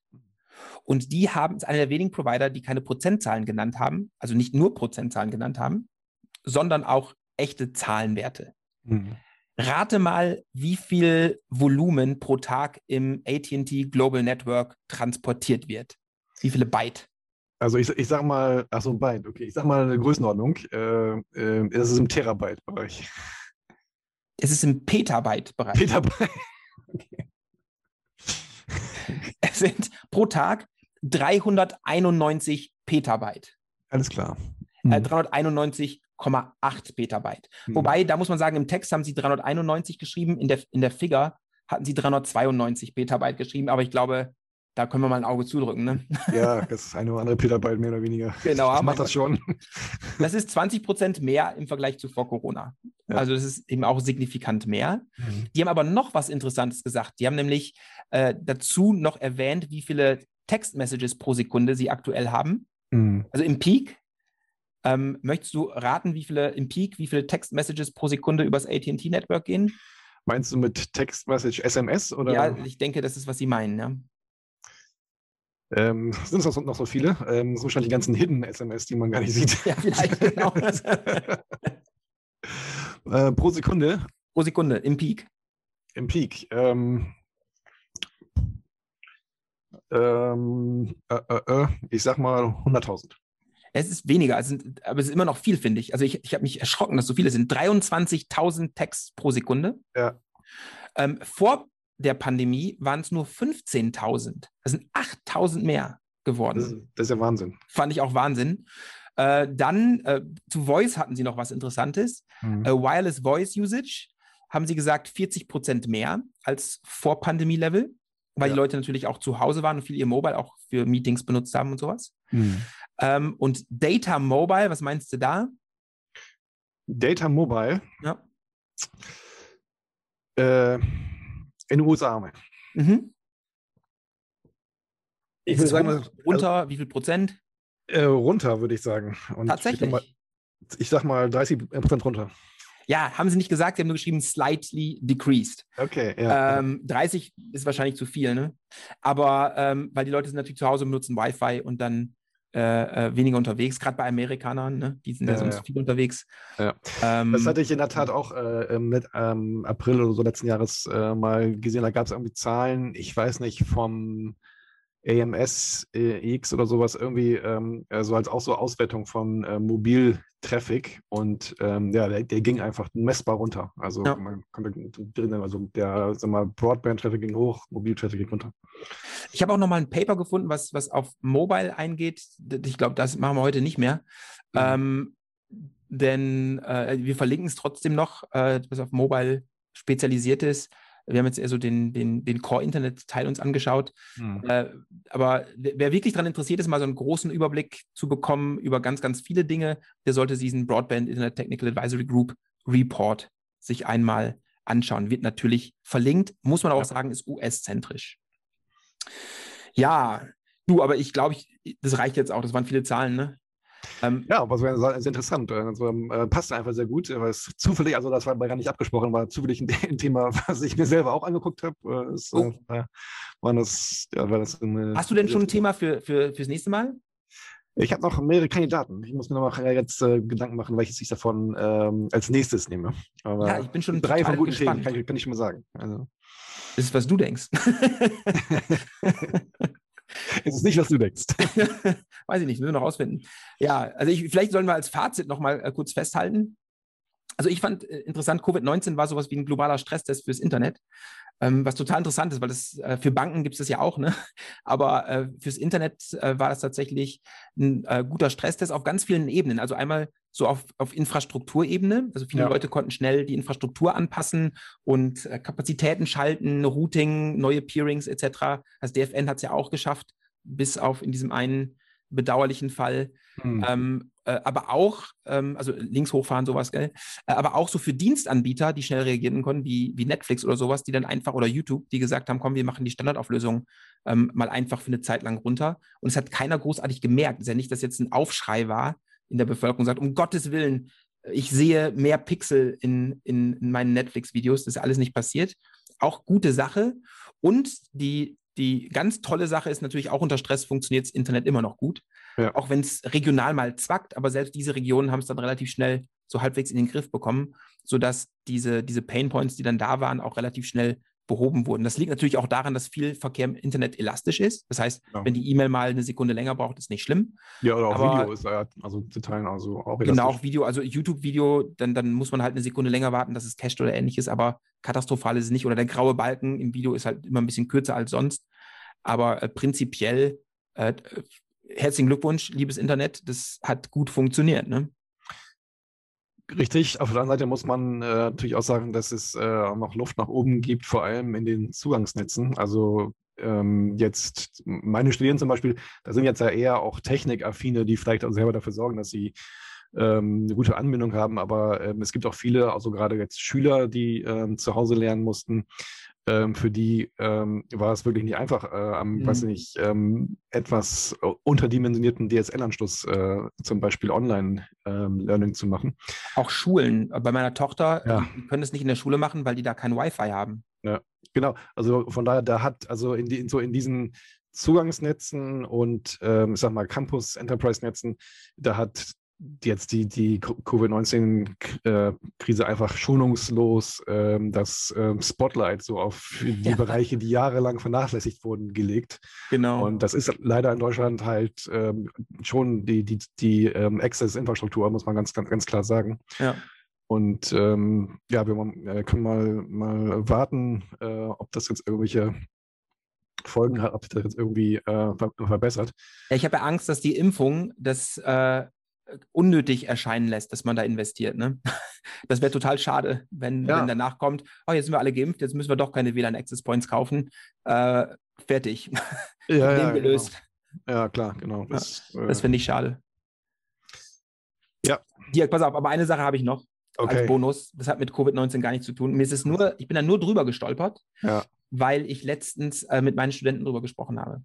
Und die haben, ist einer der wenigen Provider, die keine Prozentzahlen genannt haben, also nicht nur Prozentzahlen genannt haben, sondern auch echte Zahlenwerte. Mhm. Rate mal, wie viel Volumen pro Tag im ATT Global Network transportiert wird. Wie viele Byte? Also ich, ich sag mal, ach so, ein Byte, okay. Ich sag mal eine Größenordnung. Äh, äh, es ist im Terabyte-Bereich. Es ist im Petabyte-Bereich. Petabyte. Okay. Es sind pro Tag 391 Petabyte. Alles klar. Äh, 391 mhm. 3,8 Petabyte. Mhm. Wobei, da muss man sagen, im Text haben sie 391 geschrieben, in der, in der Figure hatten sie 392 Petabyte geschrieben, aber ich glaube, da können wir mal ein Auge zudrücken. Ne? Ja, das ist eine oder andere Petabyte mehr oder weniger. Genau, das macht das schon. Das ist 20 Prozent mehr im Vergleich zu vor Corona. Ja. Also das ist eben auch signifikant mehr. Mhm. Die haben aber noch was Interessantes gesagt. Die haben nämlich äh, dazu noch erwähnt, wie viele Textmessages pro Sekunde sie aktuell haben. Mhm. Also im Peak ähm, möchtest du raten, wie viele im Peak, wie viele Textmessages pro Sekunde übers AT&T-Network gehen? Meinst du mit Textmessage SMS oder? Ja, ich denke, das ist, was sie meinen. Ja. Ähm, sind es noch so viele? Ähm, sind wahrscheinlich die ganzen Hidden SMS, die man gar nicht sieht. Ja, vielleicht, genau. äh, pro Sekunde? Pro Sekunde, im Peak. Im Peak. Ähm, ähm äh, äh, äh ich sag mal 100.000. Es ist weniger, es sind, aber es ist immer noch viel, finde ich. Also ich, ich habe mich erschrocken, dass so viele sind. 23.000 Texts pro Sekunde. Ja. Ähm, vor der Pandemie waren es nur 15.000. Das sind 8.000 mehr geworden. Das ist, das ist, ja Wahnsinn. Fand ich auch Wahnsinn. Äh, dann äh, zu Voice hatten sie noch was Interessantes. Mhm. Äh, Wireless Voice Usage haben sie gesagt 40 Prozent mehr als vor Pandemie-Level, weil ja. die Leute natürlich auch zu Hause waren und viel ihr Mobile auch für Meetings benutzt haben und sowas. Mhm. Ähm, und Data Mobile, was meinst du da? Data Mobile? Ja. Äh, in den USA. Mhm. Ich würde sagen, runter, also, wie viel Prozent? Äh, runter, würde ich sagen. Und Tatsächlich. Ich, mal, ich sag mal 30 Prozent runter. Ja, haben sie nicht gesagt, sie haben nur geschrieben slightly decreased. Okay, ja. Ähm, 30 ist wahrscheinlich zu viel, ne? Aber ähm, weil die Leute sind natürlich zu Hause und benutzen Wi-Fi und dann äh, äh, weniger unterwegs, gerade bei Amerikanern, ne? die sind ja, ja sonst ja. viel unterwegs. Ja. Ähm, das hatte ich in der Tat auch äh, mit ähm, April oder so letzten Jahres äh, mal gesehen. Da gab es irgendwie Zahlen, ich weiß nicht, vom AMS äh, X oder sowas irgendwie ähm, also als auch so Auswertung von äh, Mobiltraffic und ähm, ja, der, der, ging einfach messbar runter. Also ja. man konnte drin, also der sag mal, Broadband-Traffic ging hoch, Mobiltraffic ging runter. Ich habe auch noch mal ein Paper gefunden, was, was auf Mobile eingeht. Ich glaube, das machen wir heute nicht mehr. Mhm. Ähm, denn äh, wir verlinken es trotzdem noch, äh, was auf Mobile spezialisiert ist. Wir haben jetzt eher so den, den, den Core-Internet-Teil uns angeschaut. Mhm. Äh, aber wer wirklich daran interessiert ist, mal so einen großen Überblick zu bekommen über ganz, ganz viele Dinge, der sollte diesen Broadband Internet Technical Advisory Group Report sich einmal anschauen. Wird natürlich verlinkt, muss man auch ja. sagen, ist US-zentrisch. Ja, du, aber ich glaube, ich, das reicht jetzt auch. Das waren viele Zahlen, ne? Ähm, ja, aber es war sehr interessant. Also, äh, passt einfach sehr gut, weil es zufällig, also das war gar nicht abgesprochen, war zufällig ein, ein Thema, was ich mir selber auch angeguckt habe. Äh, oh. äh, war das, ja, war das eine, Hast du denn schon ein Thema für, für, fürs nächste Mal? Ich habe noch mehrere Kandidaten. Ich muss mir noch mal jetzt äh, Gedanken machen, welches ich davon ähm, als nächstes nehme. Aber ja, ich bin schon drei von guten gespannt. Themen, kann, kann, ich schon mal sagen. Also. Das ist, was du denkst. es ist nicht, was du denkst. Weiß ich nicht, müssen wir noch rausfinden. Ja, also ich, vielleicht sollen wir als Fazit noch mal äh, kurz festhalten. Also ich fand äh, interessant, Covid-19 war sowas wie ein globaler Stresstest fürs Internet. Ähm, was total interessant ist, weil das äh, für Banken gibt es das ja auch, ne? Aber äh, fürs Internet äh, war das tatsächlich ein äh, guter Stresstest auf ganz vielen Ebenen. Also einmal so auf, auf Infrastrukturebene. Also viele Ja. Leute konnten schnell die Infrastruktur anpassen und äh, Kapazitäten schalten, Routing, neue Peerings etc. Also DFN hat es ja auch geschafft, bis auf in diesem einen bedauerlichen Fall. Hm. Ähm, äh, aber auch, ähm, also links hochfahren, sowas, gell? Äh, aber auch so für Dienstanbieter, die schnell reagieren konnten, wie, wie Netflix oder sowas, die dann einfach, oder YouTube, die gesagt haben, komm, wir machen die Standardauflösung ähm, mal einfach für eine Zeit lang runter. Und es hat keiner großartig gemerkt. Es ist ja nicht, dass jetzt ein Aufschrei war in der Bevölkerung, sagt, um Gottes Willen, ich sehe mehr Pixel in, in, in meinen Netflix-Videos. Das ist alles nicht passiert. Auch gute Sache. Und die, die ganz tolle Sache ist natürlich, auch unter Stress funktioniert das Internet immer noch gut. Ja. Auch wenn es regional mal zwackt, aber selbst diese Regionen haben es dann relativ schnell so halbwegs in den Griff bekommen, sodass diese, diese Painpoints, die dann da waren, auch relativ schnell behoben wurden. Das liegt natürlich auch daran, dass viel Verkehr im Internet elastisch ist. Das heißt, Genau. wenn die E-Mail mal eine Sekunde länger braucht, ist nicht schlimm. Ja, oder auch aber- Video ist ja, also zu teilen, also auch Genau, elastisch. auch Video, also YouTube-Video, dann, dann muss man halt eine Sekunde länger warten, dass es cached oder ähnliches, aber katastrophal ist es nicht. Oder der graue Balken im Video ist halt immer ein bisschen kürzer als sonst. Aber äh, prinzipiell äh, herzlichen Glückwunsch, liebes Internet, das hat gut funktioniert. Ne? Richtig, auf der anderen Seite muss man äh, natürlich auch sagen, dass es äh, auch noch Luft nach oben gibt, vor allem in den Zugangsnetzen. Also ähm, jetzt meine Studierenden zum Beispiel, da sind jetzt ja eher auch Technikaffine, die vielleicht auch selber dafür sorgen, dass sie ähm, eine gute Anbindung haben. Aber ähm, es gibt auch viele, also gerade jetzt Schüler, die ähm, zu Hause lernen mussten. Ähm, für die ähm, war es wirklich nicht einfach, äh, am, Mhm. weiß ich nicht, ähm, etwas äh, unterdimensionierten DSL-Anschluss äh, zum Beispiel Online-Learning zu machen. Auch Schulen. Bei meiner Tochter, Ja. können es nicht in der Schule machen, weil die da kein Wi-Fi haben. Genau, also von daher, da hat also in, die, in so in diesen Zugangsnetzen und ähm, ich sag mal Campus-Enterprise-Netzen, da hat jetzt die, die Covid-19-Krise einfach schonungslos ähm, das ähm, Spotlight so auf die Ja. Bereiche, die jahrelang vernachlässigt wurden, gelegt. Genau. Und das ist leider in Deutschland halt ähm, schon die, die, die ähm, Access-Infrastruktur, muss man ganz, ganz, ganz klar sagen. ja. Und ähm, ja, wir äh, können mal, mal warten, äh, ob das jetzt irgendwelche Folgen hat, ob sich das jetzt irgendwie äh, ver verbessert. Ja, ich habe ja Angst, dass die Impfung das äh, unnötig erscheinen lässt, dass man da investiert. Ne? Das wäre total schade, wenn, Ja. wenn danach kommt, oh, jetzt sind wir alle geimpft, jetzt müssen wir doch keine WLAN-Access Points kaufen. Äh, fertig. Problem gelöst. Genau. Ja, klar, genau. Das, äh, Das finde ich schade. Ja. Dirk, pass auf, aber eine Sache habe ich noch als okay. Bonus. Das hat mit Covid-19 gar nichts zu tun. Mir ist es nur, ich bin da nur drüber gestolpert, Ja. weil ich letztens äh, mit meinen Studenten drüber gesprochen habe.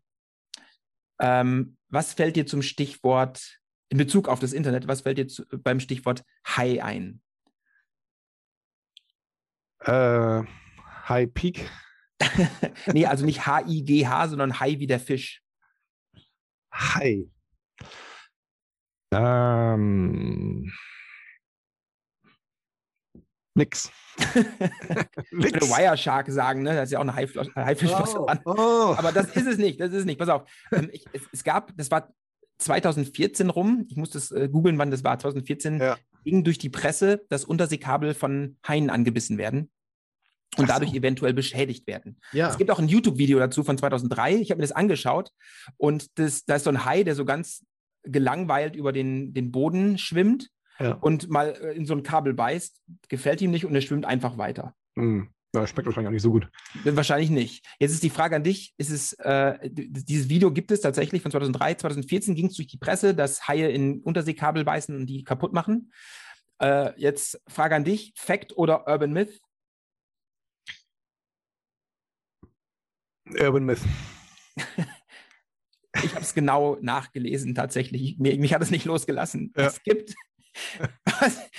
Ähm, was fällt dir zum Stichwort, in Bezug auf das Internet, was fällt dir zu, beim Stichwort High ein? Äh, High Peak. nee, also nicht H-I-G-H, sondern High wie der Fisch. High. Ähm, nix. Ich würde Wireshark sagen, ne? Da ist ja auch eine Haifischflosse Oh, oh. Aber das ist es nicht, das ist es nicht. Pass auf. Ähm, ich, es, es gab, das war 2014 rum, ich muss das äh, googeln, wann das war, 2014, Ja. ging durch die Presse, dass Unterseekabel von Haien angebissen werden und so. dadurch eventuell beschädigt werden. ja. Es gibt auch ein YouTube-Video dazu von 2003, ich habe mir das angeschaut und das, da ist so ein Hai, der so ganz gelangweilt über den, den Boden schwimmt ja. und mal äh, in so ein Kabel beißt, gefällt ihm nicht und er schwimmt einfach weiter. Hm. Ja. Schmeckt wahrscheinlich auch nicht so gut. Wahrscheinlich nicht. Jetzt ist die Frage an dich: Ist es, äh, dieses Video gibt es tatsächlich von 2003, 2014 ging es durch die Presse, dass Haie in Unterseekabel beißen und die kaputt machen. Äh, jetzt Frage an dich: Fact oder Urban Myth? Urban Myth. Ich habe es genau nachgelesen, tatsächlich. Mir, mich hat es nicht losgelassen. Ja. Es gibt.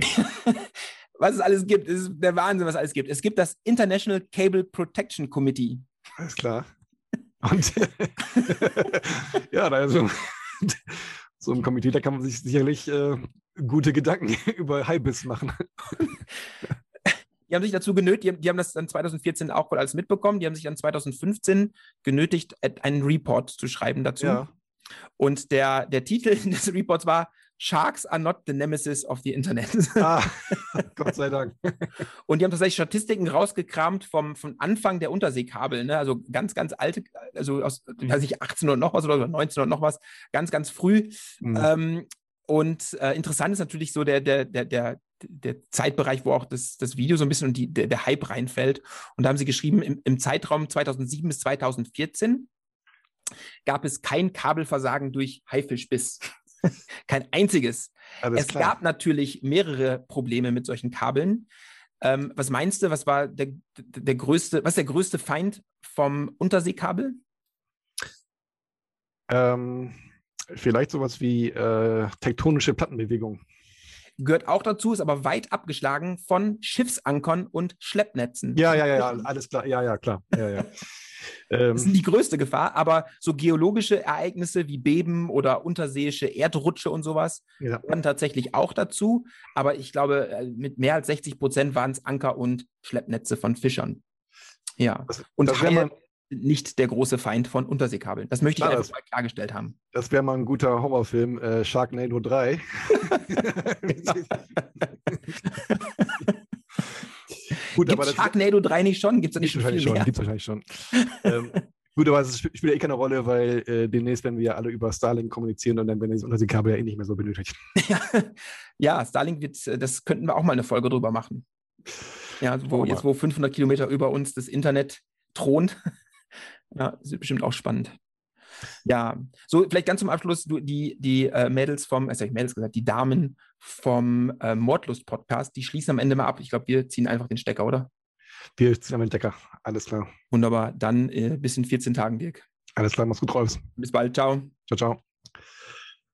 Was, es alles gibt, es ist der Wahnsinn, was es alles gibt. Es gibt das International Cable Protection Committee. Alles klar. Und ja, da ist so, ein Komitee, da kann man sich sicherlich äh, gute Gedanken über Highbiss machen. Die haben sich dazu genötigt, die, haben- die haben das dann 2014 auch wohl alles mitbekommen, die haben sich dann 2015 genötigt, einen Report zu schreiben dazu. Und der, der Titel des Reports war Sharks are not the nemesis of the Internet. Ah, Gott sei Dank. Und die haben tatsächlich Statistiken rausgekramt vom, vom Anfang der Unterseekabel, ne? also ganz, ganz alte, also aus, weiß ich, 18 oder noch was oder 19 oder noch was, ganz, ganz früh. Mhm. Ähm, und äh, interessant ist natürlich so der, der, der, der, der Zeitbereich, wo auch das, das Video so ein bisschen und die, der, der Hype reinfällt. Und da haben sie geschrieben, im, im Zeitraum 2007 bis 2014 gab es kein Kabelversagen durch Haifischbiss. kein einziges. Alles es klar. gab natürlich mehrere Probleme mit solchen Kabeln. Ähm, was meinst du, was war der, der größte, was ist der größte Feind vom Unterseekabel? Ähm, vielleicht sowas wie äh, tektonische Plattenbewegung. Gehört auch dazu, ist aber weit abgeschlagen von Schiffsankern und Schleppnetzen. Ja, ja, ja, alles klar. Ja, ja, klar. Ja, ja. Ähm, das ist die größte Gefahr, aber so geologische Ereignisse wie Beben oder unterseeische Erdrutsche und sowas ja. gehören tatsächlich auch dazu. Aber ich glaube, äh, mit mehr als 60 Prozent waren es Anker und Schleppnetze von Fischern. Ja. Das, und das Haie nicht der große Feind von Unterseekabeln. Das möchte ich ah, einfach mal klargestellt haben. Das wäre mal ein guter Horrorfilm, äh, Sharknado 3. Gut, Gibt's aber Sharknado 3 nicht schon? Gibt es nicht schon wahrscheinlich schon? Gibt es wahrscheinlich schon. ähm, gut, aber es spielt ja eh keine Rolle, weil äh, demnächst werden wir ja alle über Starlink kommunizieren und dann werden diese Unterseekabel ja eh nicht mehr so benötigt. ja, Starlink wird, äh, das könnten wir auch mal eine Folge drüber machen. Ja, wo, jetzt wo 500 Kilometer über uns das Internet thront. ja, wird bestimmt auch spannend. Ja, so vielleicht ganz zum Abschluss, du, die, die äh, Mädels vom, also ich Mädels gesagt, die Damen vom äh, Mordlust-Podcast, die schließen am Ende mal ab. Ich glaube, wir ziehen einfach den Stecker, oder? Wir ziehen am Stecker, alles klar. Wunderbar, dann äh, bis in 14 Tagen, Dirk. Alles klar, mach's gut, Rolf. Bis bald, ciao. Ciao, ciao.